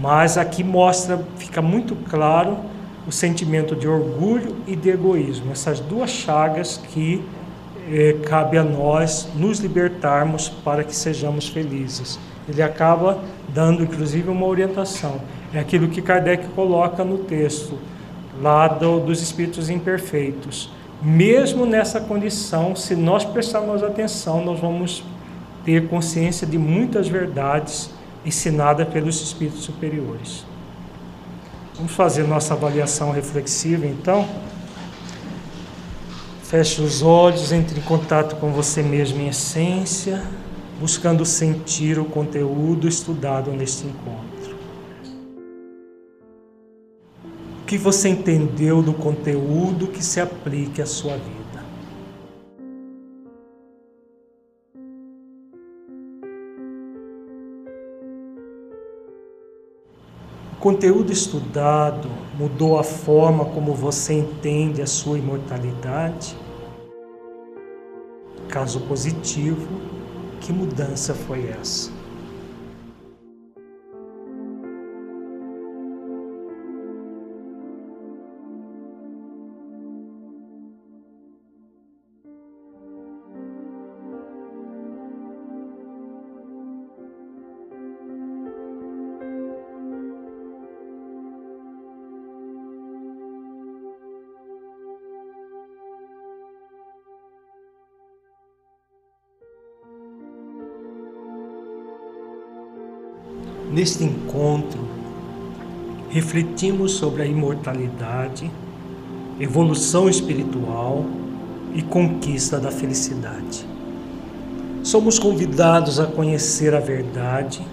Mas aqui mostra, fica muito claro o sentimento de orgulho e de egoísmo, essas duas chagas que eh, cabe a nós nos libertarmos para que sejamos felizes. Ele acaba dando, inclusive, uma orientação. É aquilo que Kardec coloca no texto, lá do, dos espíritos imperfeitos. Mesmo nessa condição, se nós prestarmos atenção, nós vamos ter consciência de muitas verdades ensinadas pelos espíritos superiores. Vamos fazer nossa avaliação reflexiva então. Feche os olhos, entre em contato com você mesmo em essência, buscando sentir o conteúdo estudado neste encontro. Que você entendeu do conteúdo que se aplique à sua vida? conteúdo estudado mudou a forma como você entende a sua imortalidade? Caso positivo, que mudança foi essa? Neste encontro, refletimos sobre a imortalidade, evolução espiritual e conquista da felicidade. Somos convidados a conhecer a verdade,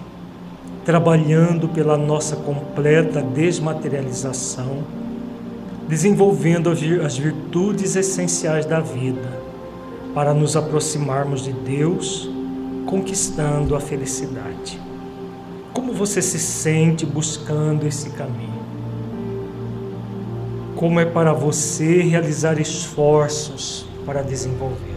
trabalhando pela nossa completa desmaterialização, desenvolvendo as virtudes essenciais da vida, para nos aproximarmos de Deus, conquistando a felicidade. Como você se sente buscando esse caminho? Como é para você realizar esforços para desenvolver?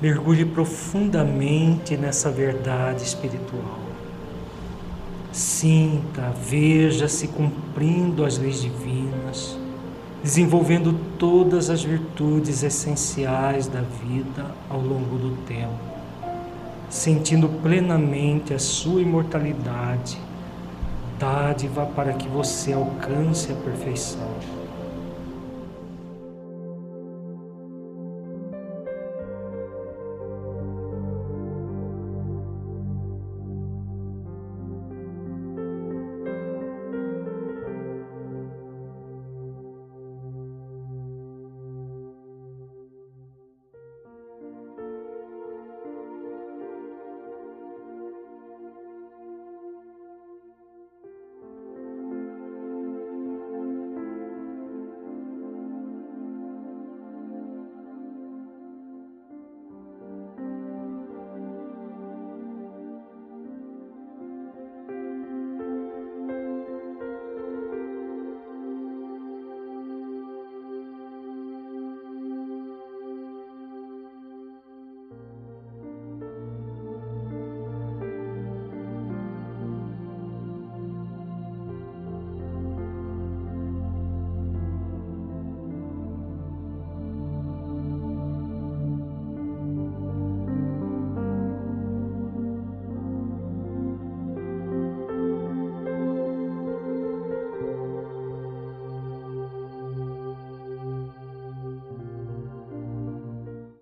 Mergulhe profundamente nessa verdade espiritual. Sinta, veja-se cumprindo as leis divinas, desenvolvendo todas as virtudes essenciais da vida ao longo do tempo, sentindo plenamente a sua imortalidade, dádiva para que você alcance a perfeição.